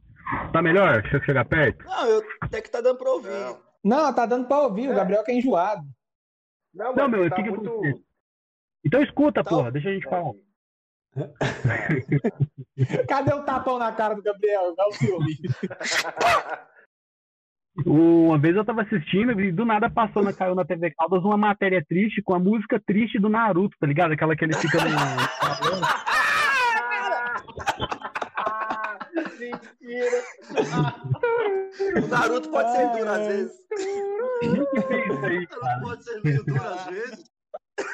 Tá melhor? Deixa eu chegar perto.
Não, eu, até que tá dando pra ouvir.
Não,
Não, tá dando pra ouvir, o
É.
Gabriel que é enjoado.
não,
Não, meu,
tá
o que que
muito...
aconteceu? Então escuta,
Tá.
porra, deixa a gente falar.
Cadê o tapão na cara do Gabriel? Igual o filme.
Uma vez eu tava assistindo e do nada passou na, caiu na TV Caldas uma matéria triste com a música triste do Naruto, tá ligado? Aquela que ele fica no.
Mentira.
O Naruto pode ser duro às vezes. O Naruto pode ser duro às vezes.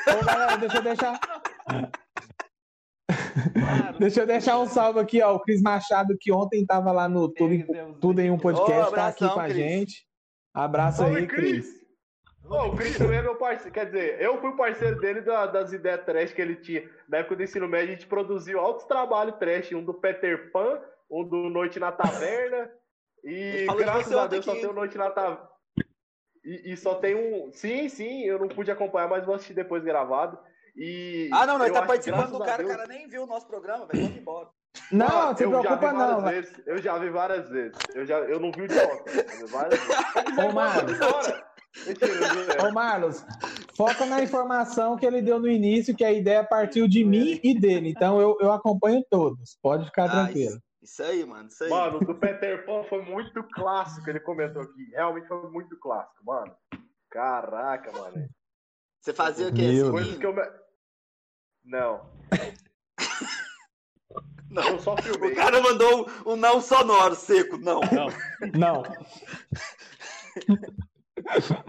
Ô, galera, deixa eu deixar. Deixa eu deixar um salve aqui, ó. O Cris Machado, que ontem tava lá no Tudo em, Tudo em um Podcast,
Ô,
tá aqui com a
Cris.
gente. Abraço aí, Cris.
Cris. Ô, o Cris também é meu parceiro. Quer dizer, eu fui parceiro dele da- das ideias trash que ele tinha. Na época do ensino médio, a gente produziu altos trabalhos trash. Um do Peter Pan, um do Noite na Taverna. E graças a Deus só tem o Noite na Taverna. E, e só tem um. Sim, sim, eu não pude acompanhar, mas vou assistir depois gravado. E
Ah, não, nós
eu
tá participando do cara, o cara nem viu o nosso programa, velho. Vamos embora.
Não, não se
eu já
preocupa não.
vezes. Eu já vi várias vezes. Eu, já, eu não vi o de ontem. várias vezes.
Ô, Marlos. Ô, Marlos, foca na informação que ele deu no início, que a ideia partiu de mim e dele. Então eu, eu acompanho todos. Pode ficar
Ah,
tranquilo.
isso, isso aí, mano. Isso aí.
Mano, o do Peter Pan foi muito clássico, ele comentou aqui. Realmente foi muito clássico, mano. Caraca, mano.
Você fazia o quê?
Meu
Coisas que eu. me- Não.
Não.
Eu só filmei.
O cara mandou um, um não sonoro, seco, não.
Não.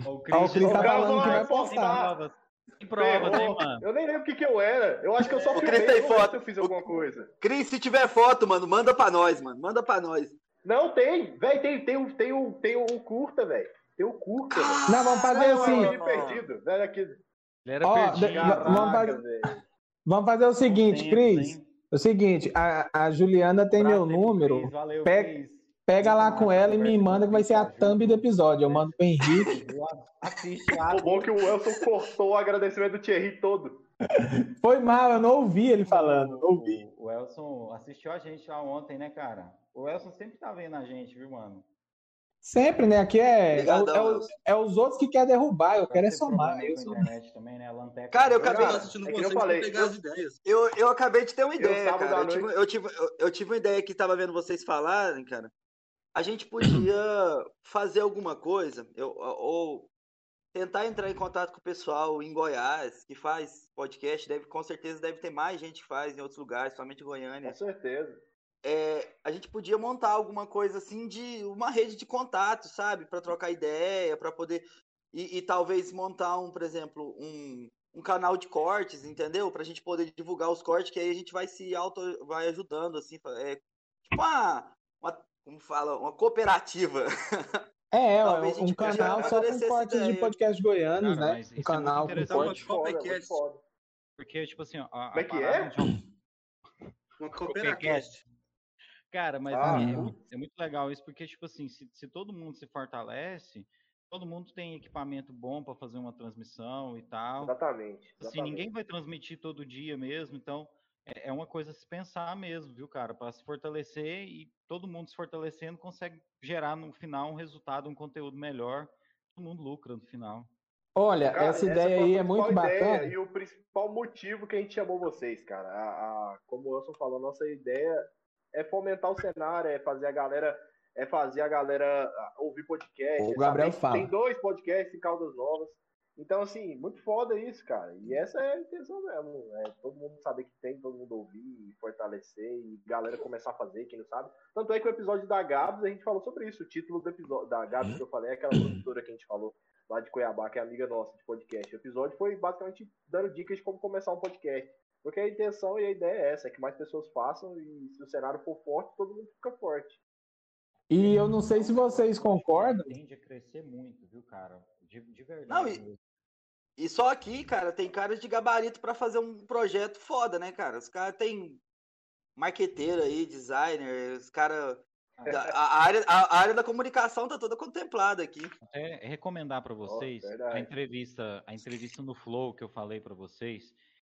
O
Ó, o
Cris
Cris tá
O
falando que vai
postar.
Tem prova, né, mano?
Eu nem lembro o que, que eu era. Eu acho que eu só
O
filmei.
Cris tem
não
foto.
se eu fiz alguma coisa.
Cris, se tiver foto, mano, manda pra nós, mano. Manda pra nós.
Não, tem. Véi, tem, tem, um- tem, um, tem um curta, velho. Tem um curta. velho.
Não, vamos fazer
Não,
assim.
eu perdido. Velho, aqui.
Ele era
Ó,
perdido.
de- vamos
Caraca,
fazer-. Vamos fazer o seguinte,
Tempo,
Cris.
hein?
O seguinte, a, a Juliana tem meu
Prazer,
número.
Cris. Valeu,
Pega-
Cris.
Pega lá com ela e me manda que vai ser a thumb do episódio. Eu mando pro Henrique.
O bom é que o Elson cortou o agradecimento do Thierry todo.
Foi mal, eu não ouvi ele falando. Não ouvi.
O, o Elson assistiu a gente lá ontem, né, cara? O Elson sempre tá vendo a gente, viu, mano?
Sempre, né? Aqui é, é, o-
Obrigadão,
é o-
Elson.
é os outros que querem derrubar, eu quero é somar. Eu sou...
também, né? Lanteca.
Cara, eu
Eu
acabei-
Cara,
assistindo
é que eu falei,
pegar
eu-
as ideias.
Eu, eu acabei de ter uma
Eu,
ideia,
sábado
cara. Eu tive, eu, tive, eu, eu tive uma ideia que tava vendo vocês falarem, cara. A gente podia fazer alguma coisa, eu, ou tentar entrar em contato com o pessoal em Goiás, que faz podcast, deve, com certeza deve ter mais gente que faz em outros lugares, somente Goiânia.
Com certeza.
É, a gente podia montar alguma coisa assim de uma rede de contato, sabe? Para trocar ideia, para poder. E, e talvez montar um, por exemplo, um, um canal de cortes, entendeu? Pra gente poder divulgar os cortes, que aí a gente vai se auto. vai ajudando, assim. É, tipo uma, uma. Como fala? Uma cooperativa.
É,
Talvez a
um canal só com cortes de podcast goianos,
Cara,
né? Um
é
canal com cortes.
Foda.
Porque, tipo assim, ó. A,
Como é
a
que é?
de-
Uma cooperacast.
Cara, mas
Ah,
é, muito, é muito legal isso, porque, tipo assim, se, se todo mundo se fortalece, todo mundo tem equipamento bom para fazer uma transmissão e tal.
Exatamente.
Assim,
exatamente.
ninguém vai transmitir todo dia mesmo, então é, é uma coisa a se pensar mesmo, viu, cara? Para se fortalecer e todo mundo se fortalecendo consegue gerar no final um resultado, um conteúdo melhor. Todo mundo lucra no final.
Olha,
Cara,
essa ideia
foi a
aí é muito bacana.
E o principal motivo que a gente chamou vocês, cara. A, a- como o Wilson falou, nossa ideia é fomentar o cenário, é fazer a galera, é fazer a galera ah, ouvir podcast.
O Gabriel
saber que
fala.
Tem dois podcasts em Caldas Novas. Então, assim, muito foda isso, cara. E essa é a intenção mesmo. É todo mundo saber que tem, todo mundo ouvir, fortalecer e galera começar a fazer, quem não sabe. Tanto é que o episódio da Gabs, a gente falou sobre isso. O título do episódio da Gabs que eu falei é aquela produtora que a gente falou lá de Cuiabá, que é amiga nossa de podcast. O episódio foi basicamente dando dicas de como começar um podcast. Porque a intenção e a ideia é essa, é que mais pessoas façam e se o cenário for forte, todo mundo fica forte.
E eu não sei se vocês concordam.
Tende a crescer muito, viu, cara? De, de verdade.
Não, e-. E só aqui, cara, tem caras de gabarito pra fazer um projeto foda, né, cara? Os caras têm marqueteiro aí, designer, os caras A área, a área da comunicação tá toda contemplada aqui.
Até recomendar para vocês
Oh,
a entrevista, a entrevista no Flow que eu falei para vocês,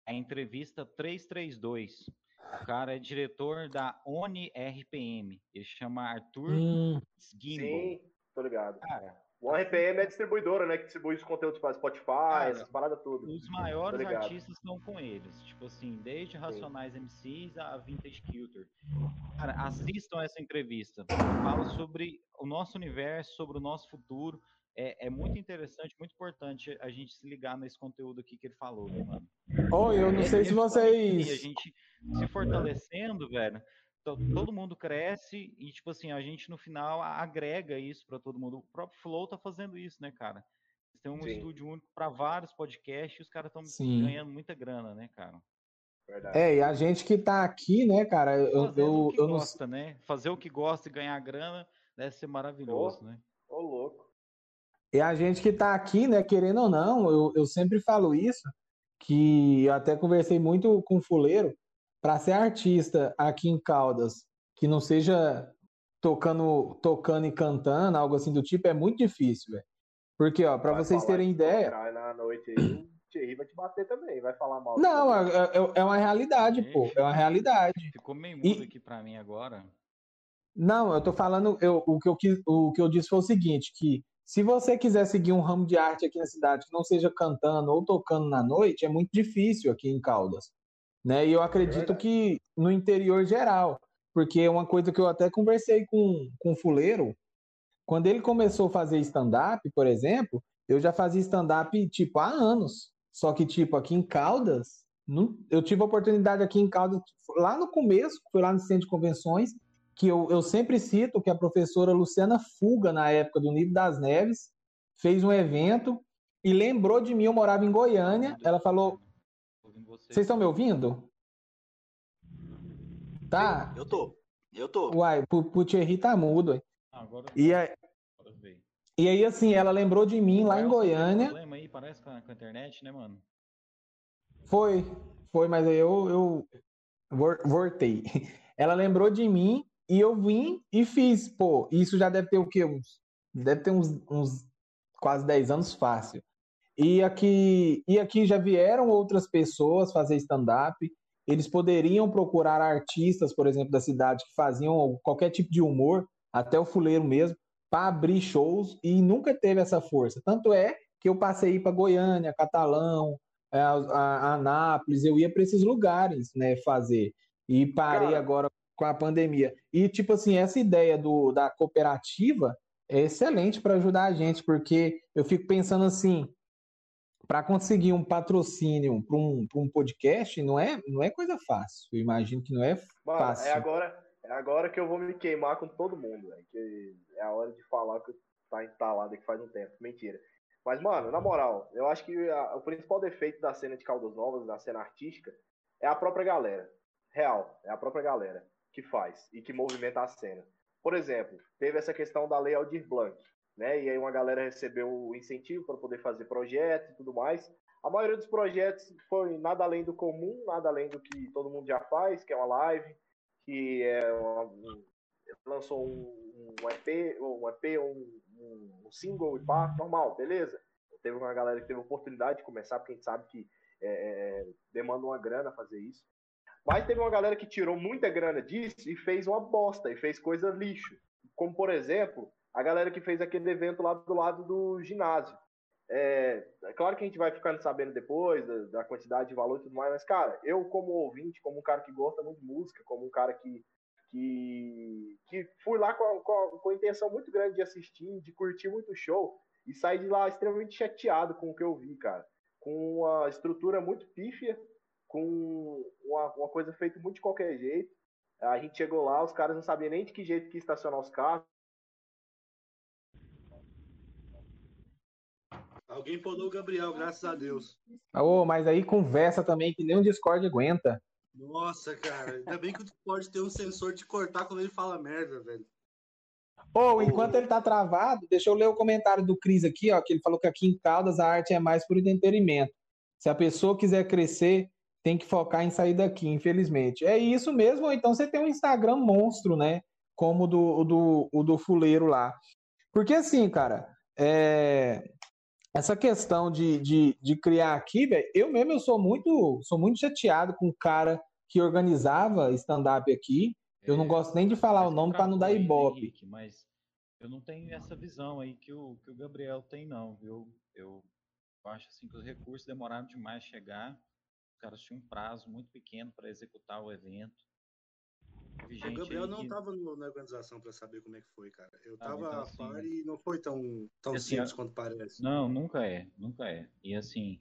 a entrevista 332. O cara é diretor da ONI RPM. Ele chama Arthur
Hum.
Sim, tô ligado.
Cara,
O RPM é distribuidora, né? Que distribui os conteúdos para Spotify, essas paradas tudo.
os maiores artistas estão com eles. Tipo assim, desde Racionais MCs a Vintage Culture. Cara, assistam essa entrevista. Fala sobre o nosso universo, sobre o nosso futuro. É, é muito interessante, muito importante a gente se ligar nesse conteúdo aqui que ele falou, né, mano?
Oh, eu não
É
sei se
E a
vocês.
gente se fortalecendo, velho. to- Todo mundo cresce e, tipo assim, a gente no final agrega isso pra todo mundo. O próprio Flow tá fazendo isso, né, cara? Eles têm um
Sim.
estúdio único pra vários podcasts e os caras estão ganhando muita grana, né, cara?
Verdade.
É, e a gente que tá aqui, né, cara, eu,
Fazendo
eu,
o que
eu não
gosta, né? Fazer o que gosta e ganhar grana deve ser maravilhoso, né?
Ô, louco.
E a gente que tá aqui, né, querendo ou não, eu, eu sempre falo isso, que eu até conversei muito com o Fuleiro, para ser artista aqui em Caldas, que não seja tocando, tocando e cantando, algo assim do tipo, é muito difícil, velho. Porque, ó, para vocês terem
de
ideia,
na noite aí, o Thierry vai te bater também, vai falar mal.
não, é, é- é uma realidade, pô, é uma realidade.
Ficou meio
E-
mudo aqui pra mim agora.
Não, eu tô falando, eu- o, que eu, quis- o que eu disse foi o seguinte, que se você quiser seguir um ramo de arte aqui na cidade que não seja cantando ou tocando na noite, é muito difícil aqui em Caldas, né? E eu acredito
verdade.
que no interior geral, porque é uma coisa que eu até conversei com, com o Fuleiro, quando ele começou a fazer stand-up, por exemplo, eu já fazia stand-up, tipo, há anos. Só que, tipo, aqui em Caldas, eu tive a oportunidade aqui em Caldas, lá no começo, foi lá no centro de convenções, que eu, eu sempre cito que a professora Luciana Fuga, na época do Nível das Neves, fez um evento e lembrou de mim, eu morava em Goiânia, ela falou,
vocês.
estão me ouvindo? Tá?
Eu tô. Eu tô.
Uai, pro Thierry tá mudo. ué.
Ah, agora,
E, aí-
agora veio.
e aí, assim, ela lembrou de mim lá em Goiânia,
problema aí, parece com a, com a internet, né, mano?
Foi, foi, mas aí eu, eu voltei. Ela lembrou de mim e eu vim e fiz. Pô, isso já deve ter o quê? Uns, deve ter uns, uns quase 10 anos fácil. E aqui, e aqui já vieram outras pessoas fazer stand-up. Eles poderiam procurar artistas, por exemplo, da cidade que faziam qualquer tipo de humor, até o fuleiro mesmo, para abrir shows e nunca teve essa força. Tanto é que eu passei para Goiânia, Catalão, é, a, a Anápolis, eu ia para esses lugares, né, fazer. E parei
Cara.
agora com a pandemia. E, tipo assim, essa ideia do, da cooperativa é excelente para ajudar a gente, porque eu fico pensando assim, para conseguir um patrocínio para um, pra um podcast, não é, não é coisa fácil. Eu imagino que não é
Mano,
fácil.
é agora, é agora que eu vou me queimar com todo mundo, velho. Que é a hora de falar que tá entalado aqui faz um tempo. Mentira. Mas, mano, na moral, eu acho que a- o principal defeito da cena de Caldas Novas, da cena artística, é a própria galera. Real, é a própria galera que faz e que movimenta a cena. Por exemplo, teve essa questão da Lei Aldir Blanc, né? E aí uma galera recebeu o incentivo para poder fazer projetos e tudo mais. A maioria dos projetos foi nada além do comum, nada além do que todo mundo já faz, que é uma live, que é uma, um- lançou um, um EP, um EP, um, um- um single e pá, normal, beleza. Teve uma galera que teve oportunidade de começar, porque a gente sabe que é, é, demanda uma grana fazer isso. Mas teve uma galera que tirou muita grana disso e fez uma bosta, e fez coisa lixo. Como, por exemplo, a galera que fez aquele evento lá do lado do ginásio. É, é claro que a gente vai ficando sabendo depois da, da quantidade de valor e tudo mais, mas, cara, eu, como ouvinte, como um cara que gosta muito de música, como um cara que, que, que fui lá com a, com, com a intenção muito grande de assistir, de curtir muito o show, e saí de lá extremamente chateado com o que eu vi, cara. Com uma estrutura muito pífia, com uma, uma coisa feita muito de qualquer jeito. A gente chegou lá, os caras não sabiam nem de que jeito que estacionar os carros.
Alguém podou o Gabriel, graças a Deus.
Ô, mas aí conversa também que nem um Discord aguenta.
Nossa, cara. Ainda bem que o Discord tem um sensor de cortar quando ele fala merda, velho.
Ô, enquanto ele tá travado, deixa eu ler o comentário do Cris aqui, ó, que ele falou que aqui em Caldas a arte é mais por entretenimento. Se a pessoa quiser crescer, tem que focar em sair daqui, infelizmente. É isso mesmo, ou então você tem um Instagram monstro, né? como o do, do, o do fuleiro lá. Porque assim, cara, é, essa questão de, de, de criar aqui, velho, eu mesmo eu sou muito, sou muito chateado com o cara que organizava stand-up aqui. Eu não
É,
gosto nem de falar o nome para não dar ibope.
Henrique, mas eu não tenho essa visão aí que o, que o Gabriel tem, não, viu? Eu, eu acho assim que os recursos demoraram demais a chegar. Os caras tinham um prazo muito pequeno para executar o evento.
O
gente
Gabriel não
que-
tava no- na organização pra saber como é que foi, cara. Eu
Ah,
tava
então
a
assim,
par e não foi tão, tão
assim,
simples quanto parece.
Não, nunca é, nunca é. E assim,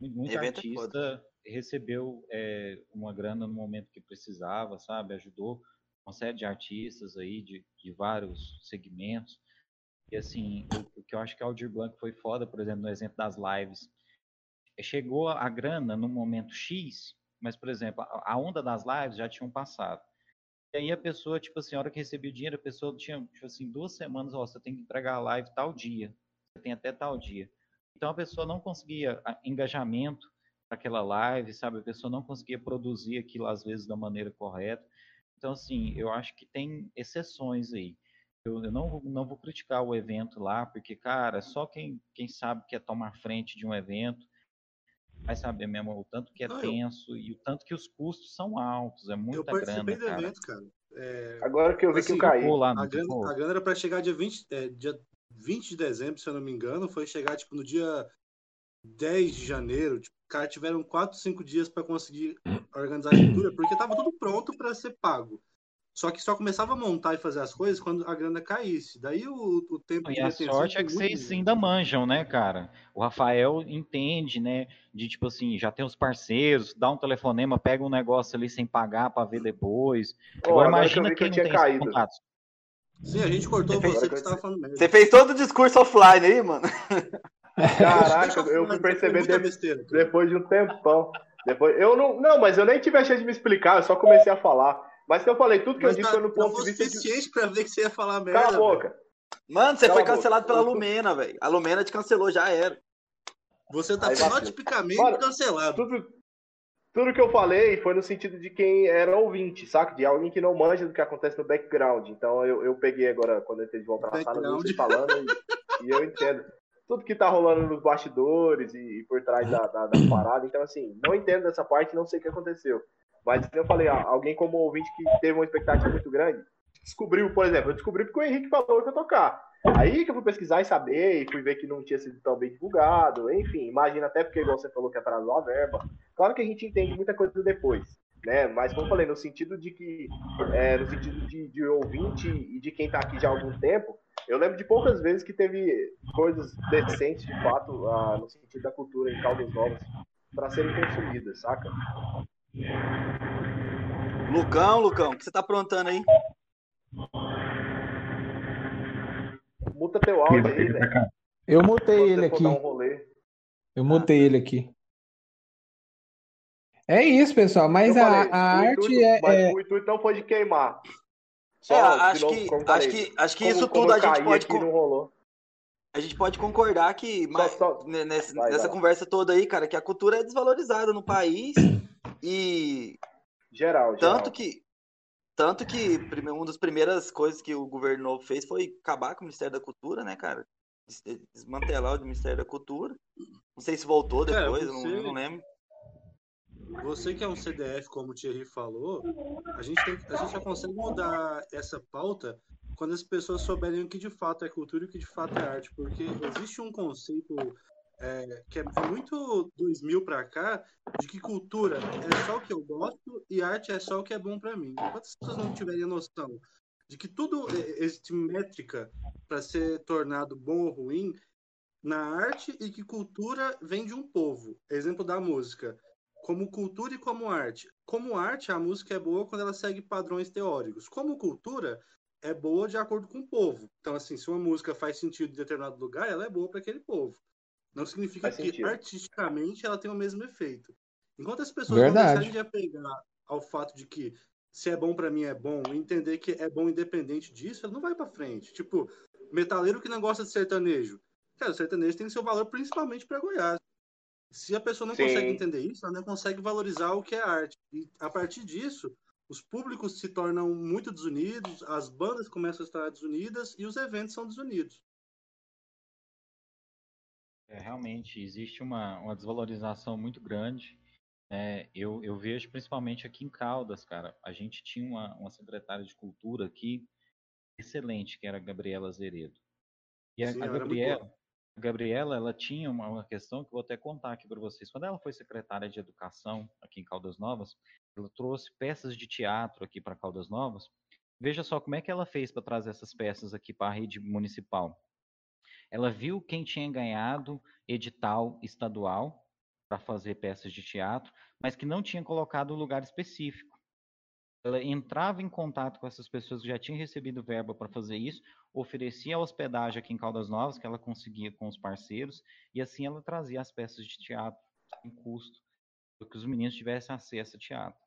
mu- muito
é
artista recebeu é, uma grana no momento que precisava, sabe? Ajudou uma série de artistas aí de, de vários segmentos. E assim, o, o que eu acho que a Aldir Blanc foi foda, por exemplo, no exemplo das lives. Chegou a grana no momento X, mas, por exemplo, a, onda das lives já tinham passado. E aí a pessoa, tipo assim, a hora que recebia o dinheiro, a pessoa tinha, tipo assim, duas semanas, ó, você tem que entregar a live tal dia. Você tem até tal dia. Então a pessoa não conseguia engajamento para aquela live, sabe? A pessoa não conseguia produzir aquilo às vezes da maneira correta. Então, assim, eu acho que tem exceções aí. Eu, eu não, não vou criticar o evento lá, porque, cara, só quem, quem sabe que é tomar frente de um evento vai saber mesmo o tanto que é
Não, eu-
tenso e o tanto que os custos são altos. É
Eu
muita
participei
grana,
do
cara.
evento, cara. É,
Agora que eu vi
Assim,
que eu caí.
Lá,
a, grana, a grana era pra chegar dia 20, é, dia 20 de dezembro, se eu não me engano, foi chegar tipo no dia 10 de janeiro. Tipo, cara, tiveram 4, 5 dias pra conseguir organizar a estrutura, porque tava tudo pronto pra ser pago. Só que só começava a montar e fazer as coisas quando a grana caísse. Daí o, o tempo
E
de
a sorte é que vocês ainda manjam, né, cara? O Rafael entende, né? De tipo assim, já tem os parceiros, dá um telefonema, pega um negócio ali sem pagar pra ver depois.
Ó,
Agora
que
imagina
que eu
quem não
tinha
tem
caído.
contatos.
Sim, a gente cortou
Você fez-
você que estava falando merda.
Você fez todo o discurso offline aí, mano.
Caraca, eu fui perceber depois de um tempão. Depois, eu não, não, mas eu nem tive a chance de me explicar, eu só comecei a falar. Mas que eu falei, tudo que
Mas
eu disse
tá-
foi no ponto de vista de.
suficiente pra ver que você ia falar merda.
Cala a boca.
Mano, você
Cala
foi cancelado pela
Eu-
Lumena, velho. A Lumena te cancelou, já era.
Você tá fenotipicamente
Mano,
cancelado.
Tudo, tudo que eu falei foi no sentido de quem era ouvinte, saca? De alguém que não manja do que acontece no background. Então eu, eu peguei agora, quando eu entrei de volta na sala, eu vi
Background.
vocês falando e, e eu entendo. Tudo que tá rolando nos bastidores e, e por trás da, da, da parada. Então, assim, não entendo dessa parte, não sei o que aconteceu. Mas eu falei, ó, alguém como ouvinte que teve uma expectativa muito grande, descobriu, por exemplo, eu descobri porque o Henrique falou que eu tocar. Aí que eu fui pesquisar e saber, e fui ver que não tinha sido tão bem divulgado, enfim, imagina até porque, igual você falou, que atrasou a verba. Claro que a gente entende muita coisa depois, né? Mas como eu falei, no sentido de que, é, no sentido de, de ouvinte e de quem tá aqui já há algum tempo, eu lembro de poucas vezes que teve coisas decentes, de fato, ah, no sentido da cultura em Caldas Novas, para serem consumidas, saca?
Lucão, Lucão, o que você tá aprontando aí?
Muta teu áudio aí, velho.
Eu mutei
Quando
ele aqui.
um.
Eu mutei ele aqui. É isso, pessoal. Mas
Eu
a,
falei,
a
o
arte
intuito-
é,
mas
é-
o intuito não foi de queimar. Só,
É, acho
novo,
que,
eu
acho que, acho que
como-
isso tudo a gente pode,
aqui,
con-
não rolou.
a gente pode concordar que mas,
só-
ne- nessa,
Vai,
nessa
vai.
conversa toda aí, cara, que a cultura é desvalorizada no país e
Geral, geral.
tanto que tanto que uma das primeiras coisas que o governo novo fez foi acabar com o Ministério da Cultura, né, cara? Des- Desmantelar o Ministério da Cultura. Não sei se voltou depois, eu não-
você-
eu não lembro.
Você que é um CDF, como o Thierry falou, a gente, tem, a gente já consegue mudar essa pauta quando as pessoas souberem o que de fato é cultura e o que de fato é arte, porque existe um conceito é, que é muito 2000 para cá, de que cultura é só o que eu gosto e arte é só o que é bom para mim. Enquanto as pessoas não tiverem noção de que tudo é- existe métrica para ser tornado bom ou ruim na arte e que cultura vem de um povo. Exemplo da música como cultura e como arte. Como arte, a música é boa quando ela segue padrões teóricos. Como cultura, é boa de acordo com o povo. Então, assim, se uma música faz sentido em determinado lugar, ela é boa para aquele povo. Não significa
Faz
que
sentido.
artisticamente ela tem o mesmo efeito. Enquanto as pessoas
Verdade.
não deixarem de apegar ao fato de que se é bom para mim é bom, e entender que é bom independente disso, ela não vai para frente. Tipo, metaleiro que não gosta de sertanejo. Cara, o sertanejo tem seu valor principalmente para Goiás. Se a pessoa não
Sim.
consegue entender isso, ela não consegue valorizar o que é arte. E a partir disso, os públicos se tornam muito desunidos, as bandas começam a estar desunidas e os eventos são desunidos.
É, realmente, existe uma, uma desvalorização muito grande. É, eu, eu vejo principalmente aqui em Caldas, cara. A gente tinha uma, uma secretária de cultura aqui excelente, que era a Gabriela Zeredo. E a,
Sim,
a Gabriela, a Gabriela, ela tinha uma, uma questão que eu vou até contar aqui para vocês. Quando ela foi secretária de educação aqui em Caldas Novas, ela trouxe peças de teatro aqui para Caldas Novas. Veja só como é que ela fez para trazer essas peças aqui para a rede municipal. Ela viu quem tinha ganhado edital estadual para fazer peças de teatro, mas que não tinha colocado um lugar específico. Ela entrava em contato com essas pessoas que já tinham recebido verba para fazer isso, oferecia hospedagem aqui em Caldas Novas, que ela conseguia com os parceiros, e assim ela trazia as peças de teatro sem custo, para que os meninos tivessem acesso a teatro.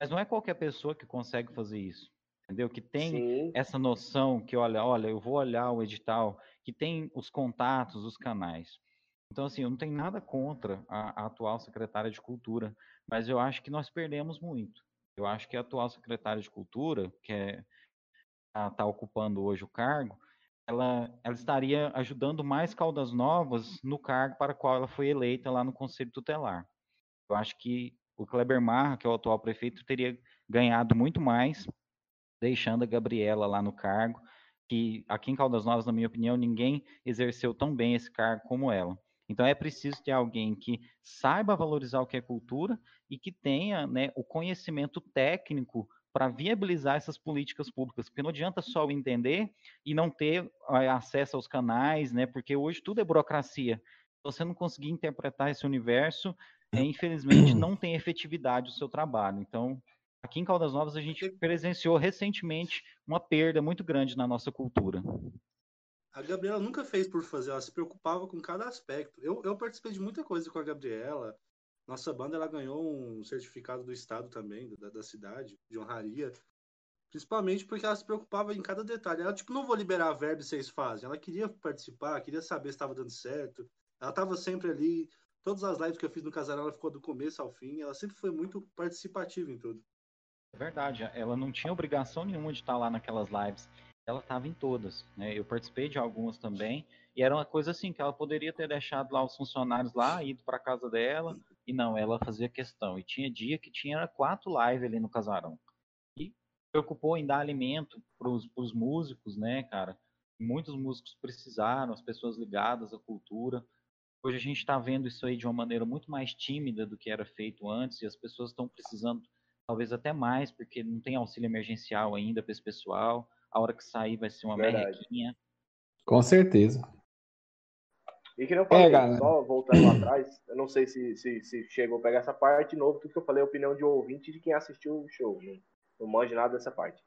Mas não é qualquer pessoa que consegue fazer isso, entendeu? Que tem
Sim,
essa noção que, olha, olha, eu vou olhar o edital, que tem os contatos, os canais. Então, assim, eu não tenho nada contra a, a atual secretária de Cultura, mas eu acho que nós perdemos muito. Eu acho que a atual secretária de Cultura, que é, está ocupando hoje o cargo, ela, ela estaria ajudando mais Caldas Novas no cargo para qual ela foi eleita lá no Conselho Tutelar. Eu acho que o Kleber Marra, que é o atual prefeito, teria ganhado muito mais deixando a Gabriela lá no cargo, que aqui em Caldas Novas, na minha opinião, ninguém exerceu tão bem esse cargo como ela. Então é preciso ter alguém que saiba valorizar o que é cultura e que tenha né, o conhecimento técnico para viabilizar essas políticas públicas, porque não adianta só entender e não ter acesso aos canais, né? Porque hoje tudo é burocracia. Se você não conseguir interpretar esse universo, é, infelizmente não tem efetividade o seu trabalho. Então, aqui em Caldas Novas a gente presenciou recentemente uma perda muito grande na nossa cultura.
A Gabriela nunca fez por fazer, ela se preocupava com cada aspecto. Eu, eu participei de muita coisa com a Gabriela. Nossa banda ela ganhou um certificado do estado também, da, da cidade, de honraria. Principalmente porque ela se preocupava em cada detalhe. Ela, tipo, não vou liberar a verba e vocês fazem. Ela queria participar, queria saber se estava dando certo. Ela estava sempre ali. Todas as lives que eu fiz no casarão, ela ficou do começo ao fim. Ela sempre foi muito participativa em tudo.
É verdade, ela não tinha obrigação nenhuma de estar lá naquelas lives. Ela estava em todas, né? Eu participei de algumas também, e era uma coisa assim que ela poderia ter deixado lá os funcionários lá, ido para casa dela, e não, ela fazia questão. E tinha dia que tinha quatro lives ali no casarão. E preocupou em dar alimento para os músicos, né, cara? Muitos músicos precisaram, as pessoas ligadas à cultura. Hoje a gente está vendo isso aí de uma maneira muito mais tímida do que era feito antes, e as pessoas estão precisando talvez até mais, porque não tem auxílio emergencial ainda para esse pessoal. A hora que sair vai ser uma
Verdade.
merrequinha.
Com certeza.
E que não falei,
É,
só voltando lá atrás, eu não sei se, se, se chegou a pegar essa parte de novo, tudo que eu falei é a opinião de ouvinte de quem assistiu o show. Não, não manjo nada dessa parte.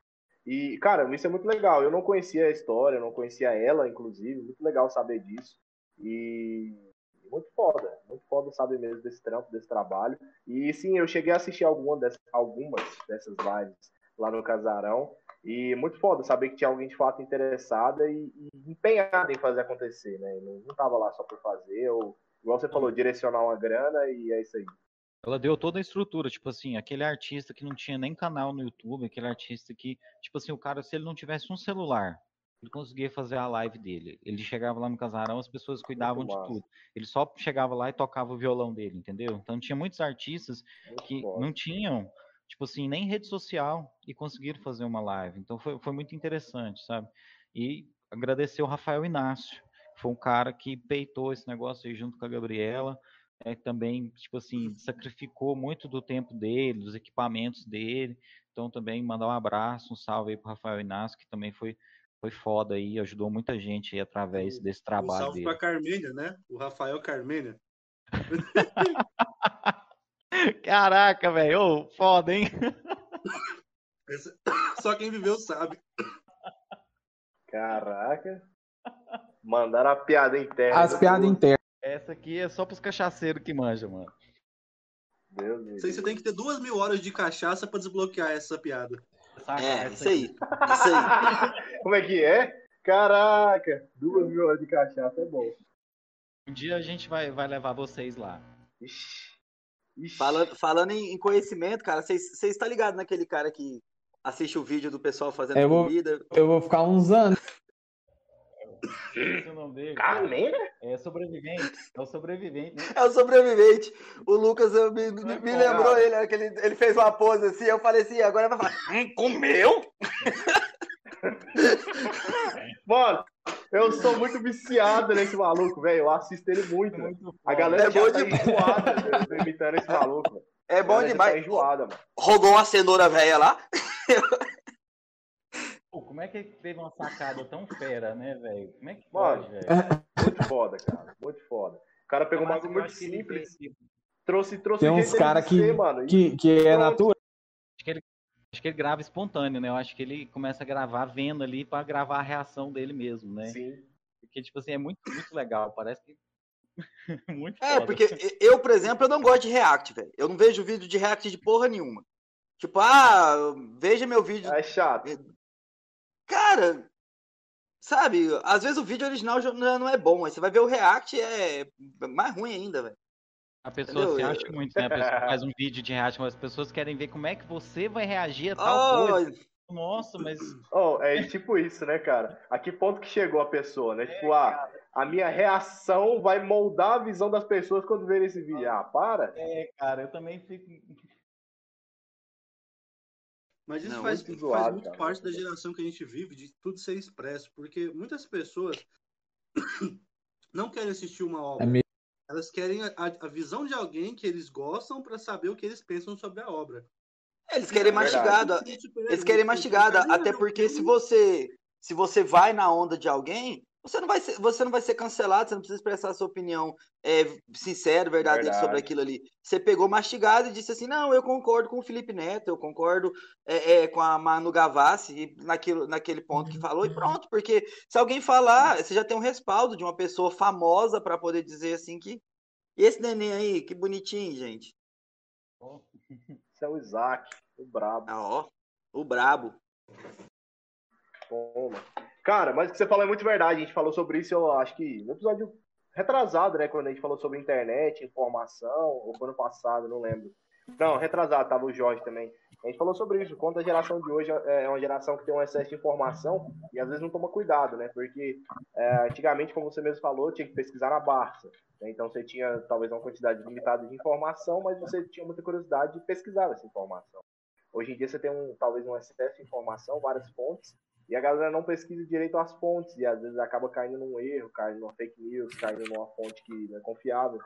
E, cara, isso é muito legal. Eu não conhecia a história, eu não conhecia ela, inclusive. Muito legal saber disso. E muito foda, muito foda saber mesmo desse trampo, desse trabalho. E sim, eu cheguei a assistir alguma dessas, algumas dessas lives lá no Casarão. E muito foda saber que tinha alguém de fato interessada e, e empenhada em fazer acontecer, né? Não, não tava lá só por fazer, ou, igual você falou, direcionar uma grana e é isso aí.
Ela deu toda a estrutura, tipo assim, aquele artista que não tinha nem canal no YouTube, aquele artista que, tipo assim, o cara, se ele não tivesse um celular, ele conseguia fazer a live dele. Ele chegava lá no casarão, as pessoas cuidavam de tudo. Ele só chegava lá e tocava o violão dele, entendeu? Então tinha muitos artistas
Muito
que
foda.
não tinham, tipo assim, nem rede social e conseguiram fazer uma live. Então foi, foi muito interessante, sabe? E agradecer o Rafael Inácio, que foi um cara que peitou esse negócio aí junto com a Gabriela, é, também, tipo assim, sacrificou muito do tempo dele, dos equipamentos dele. Então também mandar um abraço, um salve aí pro Rafael Inácio, que também foi, foi foda aí, ajudou muita gente aí através desse
Um
trabalho
salve
dele.
pra Carmênia, né? O Rafael Carmênia.
Caraca, velho, ô, foda, hein?
Só quem viveu sabe.
Caraca. Mandaram a piada interna.
As piadas internas.
Essa aqui é só pros cachaceiros que manjam, mano.
Deus
você tem que ter duas mil horas de cachaça pra desbloquear essa piada.
Saca
É,
essa
isso aí. Isso aí.
Como é que é? Caraca, duas mil horas de cachaça é bom.
Um dia a gente vai, vai levar vocês lá.
Ixi, Ixi,
Falando, falando em, em conhecimento, cara, você está ligado naquele cara que assiste o vídeo do pessoal fazendo
Eu vou-
comida?
Eu vou ficar uns anos.
Esse é o nome dele.
Carneiro?
É sobrevivente. É o sobrevivente, né?
É o sobrevivente. O Lucas eu me, me-
é
me
bom,
lembrou
cara.
ele, que ele, ele fez uma pose assim, eu falei assim, agora vai falar, hum, comeu?
Mano, eu sou muito viciado nesse maluco, velho. Eu assisto ele muito, velho.
Muito
A galera
É
já
bom
tá
demais.
enjoada de- de imitando esse maluco.
É bom
já Tá
demais.
enjoada, mano.
Rogou uma cenoura velha lá.
Pô, como é que ele teve uma sacada tão fera, né, velho? Como é que
Mano,
pode, velho?
Muito foda, cara. Muito foda. O cara pegou um
Mas
bagulho
eu
muito
acho que ele
simples, trouxe, trouxe
Tem uns
jeito dele
cara
de
que-
mano. E
Que, que é natural.
Acho que ele grava espontâneo, né? Eu acho que ele começa a gravar vendo ali pra gravar a reação dele mesmo, né?
Sim.
Porque, tipo assim, é muito, muito legal. Parece que. muito
É,
foda.
porque eu, por exemplo, eu não gosto de react, velho. Eu não vejo vídeo de react de porra nenhuma. Tipo, ah, veja meu vídeo.
É chato.
Cara, sabe, às vezes o vídeo original já não não é bom, aí você vai ver o react é mais ruim ainda, velho.
A pessoa
Entendeu?
se acha muito, né? A pessoa faz um vídeo de react, mas as pessoas querem ver como é que você vai reagir a tal coisa.
Oh,
Nossa, mas.
Oh, é tipo isso, né, cara? A que ponto que chegou a pessoa, né? Tipo, ah, a minha reação vai moldar a visão das pessoas quando verem esse vídeo. Ah, para.
É, cara, eu também fico.
Mas isso
Não,
faz,
muito
faz
zoado,
muito
cara,
parte da geração que a gente vive, de tudo ser expresso, porque muitas pessoas não querem assistir uma obra.
É meio-
Elas querem a, a- visão de alguém que eles gostam para saber o que eles pensam sobre a obra.
eles querem
É verdade.
mastigado, eles querem mastigada, até porque se você se você vai na onda de alguém, você não vai ser, você não vai ser cancelado, você não precisa expressar a sua opinião é, sincera, verdadeira
Verdade.
sobre aquilo ali. Você pegou mastigado e disse assim, não, eu concordo com o Felipe Neto, eu concordo é, é, com a Manu Gavassi naquilo, naquele ponto que falou e pronto, porque se alguém falar, você já tem um respaldo de uma pessoa famosa para poder dizer assim que e esse neném aí, que bonitinho, gente.
Esse é o Isaac, o brabo.
Ah, ó, o brabo.
Toma. Cara, mas o que você falou é muito verdade. A gente falou sobre isso, eu acho que no episódio retrasado, né? Quando a gente falou sobre internet, informação, ou foi no passado, não lembro. Não, retrasado, tava o Jorge também. A gente falou sobre isso, quanto a geração de hoje é uma geração que tem um excesso de informação e às vezes não toma cuidado, né? Porque é, antigamente, como você mesmo falou, tinha que pesquisar na Barça. né? Então você tinha talvez uma quantidade limitada de informação, mas você tinha muita curiosidade de pesquisar essa informação. Hoje em dia você tem um, talvez um excesso de informação, várias fontes, e a galera não pesquisa direito as fontes, e às vezes acaba caindo num erro, caindo numa fake news, caindo numa fonte que não é confiável.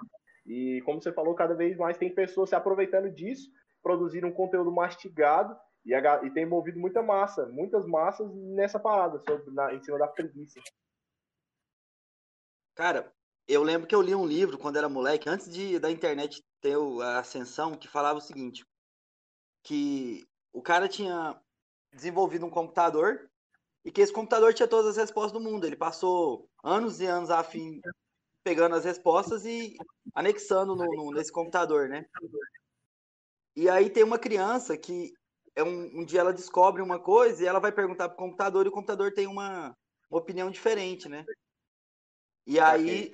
E como você falou, cada vez mais tem pessoas se aproveitando disso, produzindo um conteúdo mastigado, e, a e tem envolvido muita massa, muitas massas nessa parada, sobre, na- em cima da preguiça.
Cara, eu lembro que eu li um livro quando era moleque, antes de da internet ter a ascensão, que falava o seguinte, que o cara tinha desenvolvido um computador e que esse computador tinha todas as respostas do mundo. Ele passou anos e anos a fim pegando as respostas e anexando no, no- nesse computador, né? E aí tem uma criança que é um, um dia ela descobre uma coisa e ela vai perguntar pro computador e o computador tem uma, uma opinião diferente, né? E aí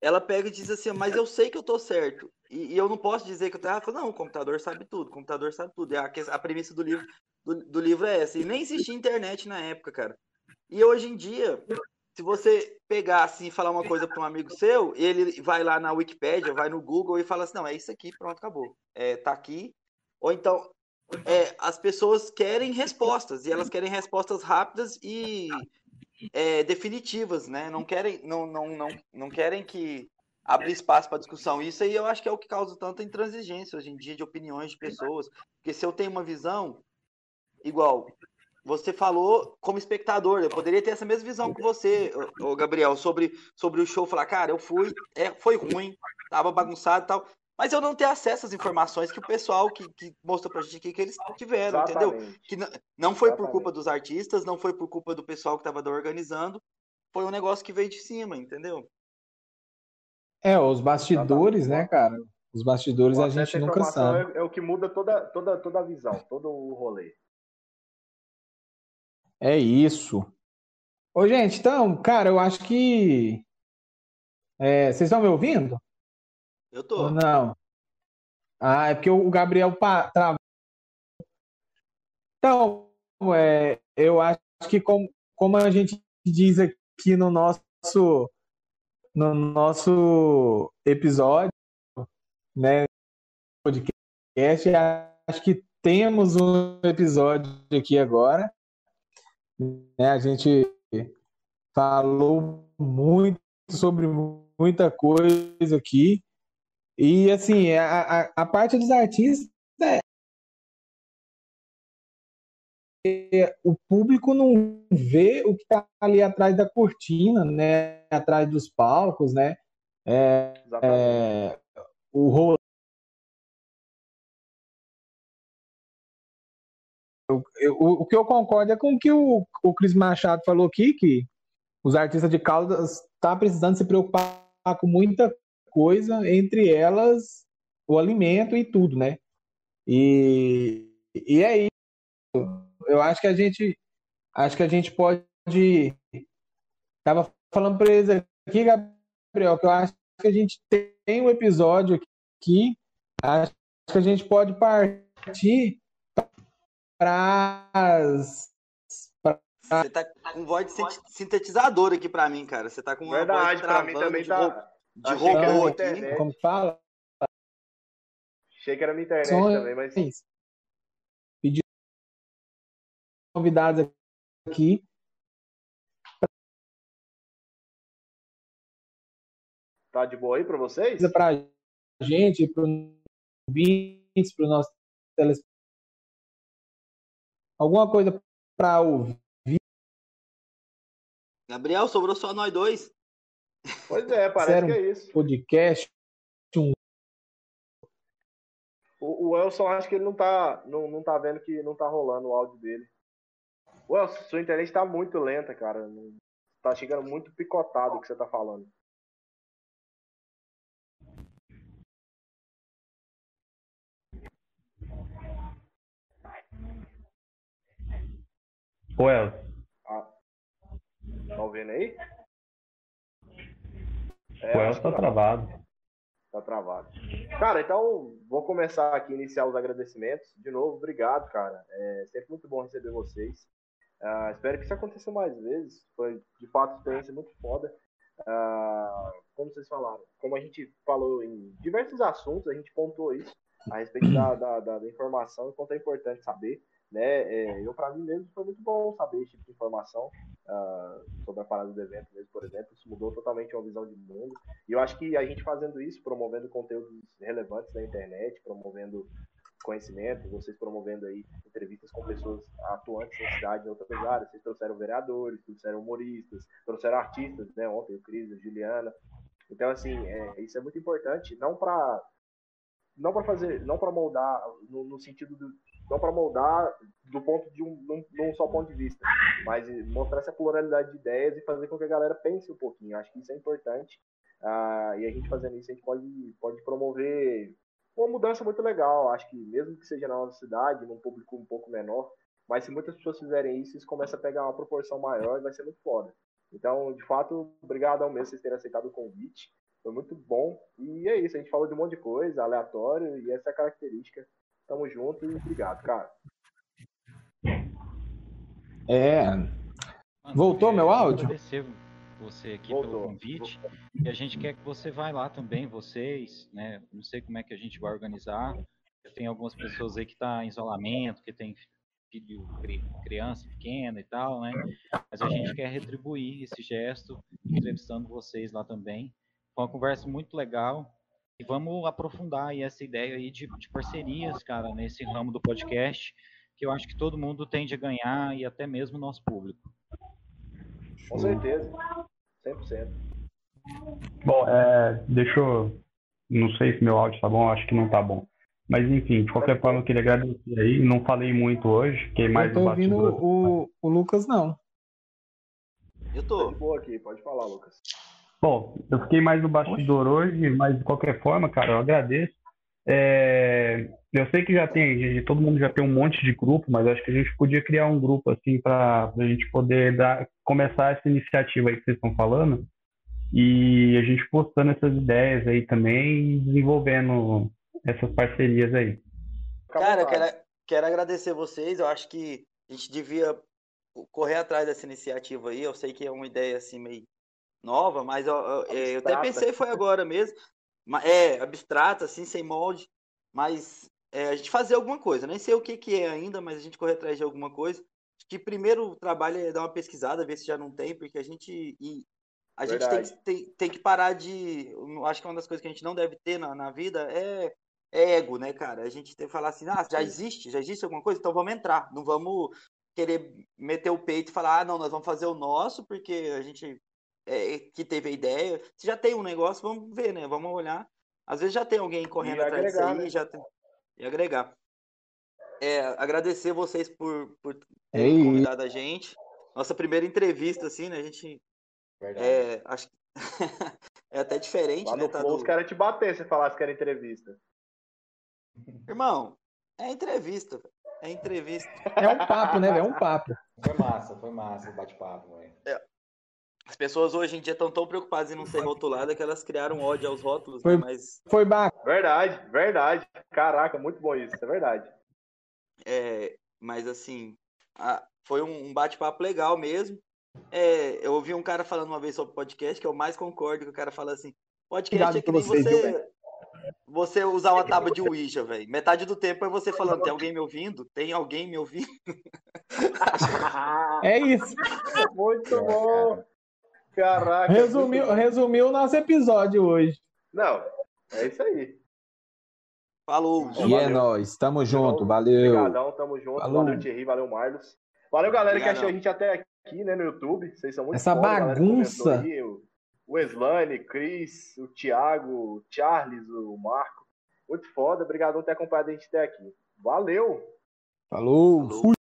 ela pega e diz assim, mas eu sei que eu tô certo. E, e eu não posso dizer que eu tô errado. Não, o computador sabe tudo, o computador sabe tudo. É a, a premissa do livro, do, do livro é essa. E nem existia internet na época, cara. E hoje em dia, se você pegar assim e falar uma coisa para um amigo seu, ele vai lá na Wikipédia, vai no Google e fala assim, não, é isso aqui, pronto, acabou. É, tá aqui. Ou então, é, as pessoas querem respostas, e elas querem respostas rápidas e é, definitivas, né? Não querem, não, não, não, não querem que abra espaço para discussão. Isso aí eu acho que é o que causa tanta intransigência hoje em dia de opiniões de pessoas. Porque se eu tenho uma visão igual, você falou como espectador, eu poderia ter essa mesma visão que você, ô, ô, Gabriel, sobre, sobre o show, falar, cara, eu fui, é, foi ruim, tava bagunçado e tal. Mas eu não ter acesso às informações que o pessoal que, que mostrou pra gente aqui que eles tiveram, entendeu?
Exatamente.
que n- não foi por
Exatamente.
culpa dos artistas, não foi por culpa do pessoal que estava organizando, foi um negócio que veio de cima, entendeu?
É, os bastidores, né, cara? Os bastidores
O
a gente nunca sabe.
É, é o que muda toda, toda, toda a visão, todo o rolê.
É isso. Ô, gente, então, cara, eu acho que. é, vocês estão me ouvindo?
Eu
Ou
tô.
não? Ah, é porque o Gabriel pa- travou. Então, é, eu acho que como, como a gente diz aqui no nosso no nosso episódio, né, podcast, acho que temos um episódio aqui agora, né? A gente falou muito sobre muita coisa aqui. E assim, a, a, a parte dos artistas é, o público não vê o que está ali atrás da cortina, né? Atrás dos palcos, né? É, é, o rolê. Eu- o, o que eu concordo é com o que o, o Cris Machado falou aqui, que os artistas de Caldas estão precisando se preocupar com muita coisa, entre elas o alimento e tudo, né? E, e é isso. Eu acho que a gente acho que a gente pode tava falando para eles aqui, Gabriel, que eu acho que a gente tem um episódio aqui, acho que a gente pode partir para
Você tá com voz de sintet- sintetizador aqui pra mim, cara. Você tá com uma
Verdade,
voz
pra mim também
de,
tá.
ro- de robô aqui.
internet.
como fala?
Achei que era minha internet também, mas
Pedir convidados aqui
tá de boa aí pra vocês?
para a gente, para os ouvintes, para os nossos telespectadores. Alguma coisa para ouvir.
Gabriel, sobrou só nós dois.
Pois é, parece
Sério?
que é isso.
podcast.
O, o Elson acho que ele não tá, não, não tá vendo que não tá rolando o áudio dele. O Elson, sua internet tá muito lenta, cara. Tá chegando muito picotado o que você tá falando.
Ô, Elcio,
Tá ouvindo aí?
o
É,
Elcio tá
não.
travado.
Tá travado. Cara, então vou começar aqui, iniciar os agradecimentos. De novo, obrigado, cara. É sempre muito bom receber vocês. Ah, espero que isso aconteça mais vezes. Foi, de fato, uma experiência muito foda. Ah, como vocês falaram, como a gente falou em diversos assuntos, a gente pontuou isso a respeito da, da, da- da informação e quanto é importante saber. Né? É, eu, para mim mesmo, foi muito bom saber esse tipo de informação ah, sobre a parada do evento mesmo, por exemplo. Isso mudou totalmente uma visão de mundo. E eu acho que a gente fazendo isso, promovendo conteúdos relevantes na internet, promovendo conhecimento, vocês promovendo aí entrevistas com pessoas atuantes na cidade, em outras áreas, vocês trouxeram vereadores, trouxeram humoristas, trouxeram artistas, né? Ontem o Cris, a Juliana. Então, assim, é, isso é muito importante, não para não para fazer, não para moldar no, no sentido do não para moldar do ponto de um, num, num só ponto de vista, mas mostrar essa pluralidade de ideias e fazer com que a galera pense um pouquinho. Acho que isso é importante. Ah, e a gente fazendo isso, a gente pode, pode promover uma mudança muito legal. Acho que mesmo que seja na nossa cidade, num público um pouco menor, mas se muitas pessoas fizerem isso, isso começa a pegar uma proporção maior e vai ser muito foda. Então, de fato, obrigado ao mesmo vocês terem aceitado o convite. Foi muito bom. E é isso, a gente falou de um monte de coisa, aleatório, e essa é a característica. Tamo junto e obrigado, cara.
É,
Mano,
Voltou meu
eu
áudio?
Agradecer você aqui
Voltou.
pelo convite. E a gente quer que você vá lá também, vocês, né? Não sei como é que a gente vai organizar. Tem algumas pessoas aí que estão em isolamento, que tem filho, cri- criança pequena e tal, né? Mas a gente quer retribuir esse gesto, entrevistando vocês lá também. Foi uma conversa muito legal. E vamos aprofundar aí essa ideia aí de, de parcerias, cara, nesse ramo do podcast, que eu acho que todo mundo tende a ganhar e até mesmo o nosso público.
Com certeza. 100%.
Bom, é, deixa eu. Não sei se meu áudio tá bom, acho que não tá bom. Mas enfim, de qualquer forma, eu queria agradecer aí. Não falei muito hoje, fiquei mais
eu tô ouvindo o, o Lucas, não.
Eu tô.
boa aqui, pode falar, Lucas.
Bom, eu fiquei mais no bastidor hoje, mas de qualquer forma, cara, eu agradeço. É, eu sei que já tem, todo mundo já tem um monte de grupo, mas acho que a gente podia criar um grupo assim para a gente poder dar, começar essa iniciativa aí que vocês estão falando e a gente postando essas ideias aí também e desenvolvendo essas parcerias aí.
Cara, eu quero, quero agradecer vocês. Eu acho que a gente devia correr atrás dessa iniciativa aí. Eu sei que é uma ideia assim meio nova, mas eu, eu, eu até pensei foi agora mesmo. É, abstrata, assim, sem molde, mas é, a gente fazer alguma coisa. Nem sei o que, que é ainda, mas a gente correr atrás de alguma coisa. Acho que primeiro o trabalho é dar uma pesquisada, ver se já não tem, porque a gente. E a Verdade. gente tem, tem, tem que parar de. Acho que uma das coisas que a gente não deve ter na, na vida é, é ego, né, cara? A gente tem que falar assim, ah, já existe, já existe alguma coisa, então vamos entrar. Não vamos querer meter o peito e falar, ah, não, nós vamos fazer o nosso, porque a gente é, que teve a ideia. Se já tem um negócio, vamos ver, né? Vamos olhar. Às vezes já tem alguém correndo e atrás agregar, disso aí, né? já tem... e agregar. É, agradecer vocês por, por terem Ei. convidado a gente. Nossa primeira entrevista, assim, né? A gente. Verdade. É, acho é até diferente,
Lá
né?
Tá do... Os caras te bater se falasse que era entrevista.
Irmão, é entrevista. É entrevista.
É um papo, né? É um papo.
Foi massa, foi massa o bate-papo, velho.
É, as pessoas hoje em dia estão tão preocupadas em não ser rotuladas que elas criaram ódio aos rótulos,
foi,
né? mas.
Foi bacana.
Verdade, verdade. Caraca, muito bom isso, é verdade.
É, mas assim, a, foi um bate-papo legal mesmo. É, eu ouvi um cara falando uma vez sobre podcast, que eu mais concordo, que o cara fala assim, podcast Obrigado é que nem você, você usar uma tábua de Ouija, velho. Metade do tempo é você falando, tem alguém me ouvindo? Tem alguém me ouvindo?
é isso.
Muito bom. Caraca.
Resumiu, resumiu o nosso episódio hoje.
Não, é isso aí.
Falou.
E é nóis. Tamo junto. Valeu.
Obrigadão, tamo junto. Falou. Valeu, Thierry. Valeu, Marlos. Valeu, galera Obrigadão. que achou a gente até aqui, né, no YouTube. Vocês são muito
Essa bagunça. Aí,
o Eslane, Cris, o Thiago, o Charles, o Marco. Muito foda. Obrigado por ter acompanhado a gente até aqui. Valeu.
Falou. Falou. Fui.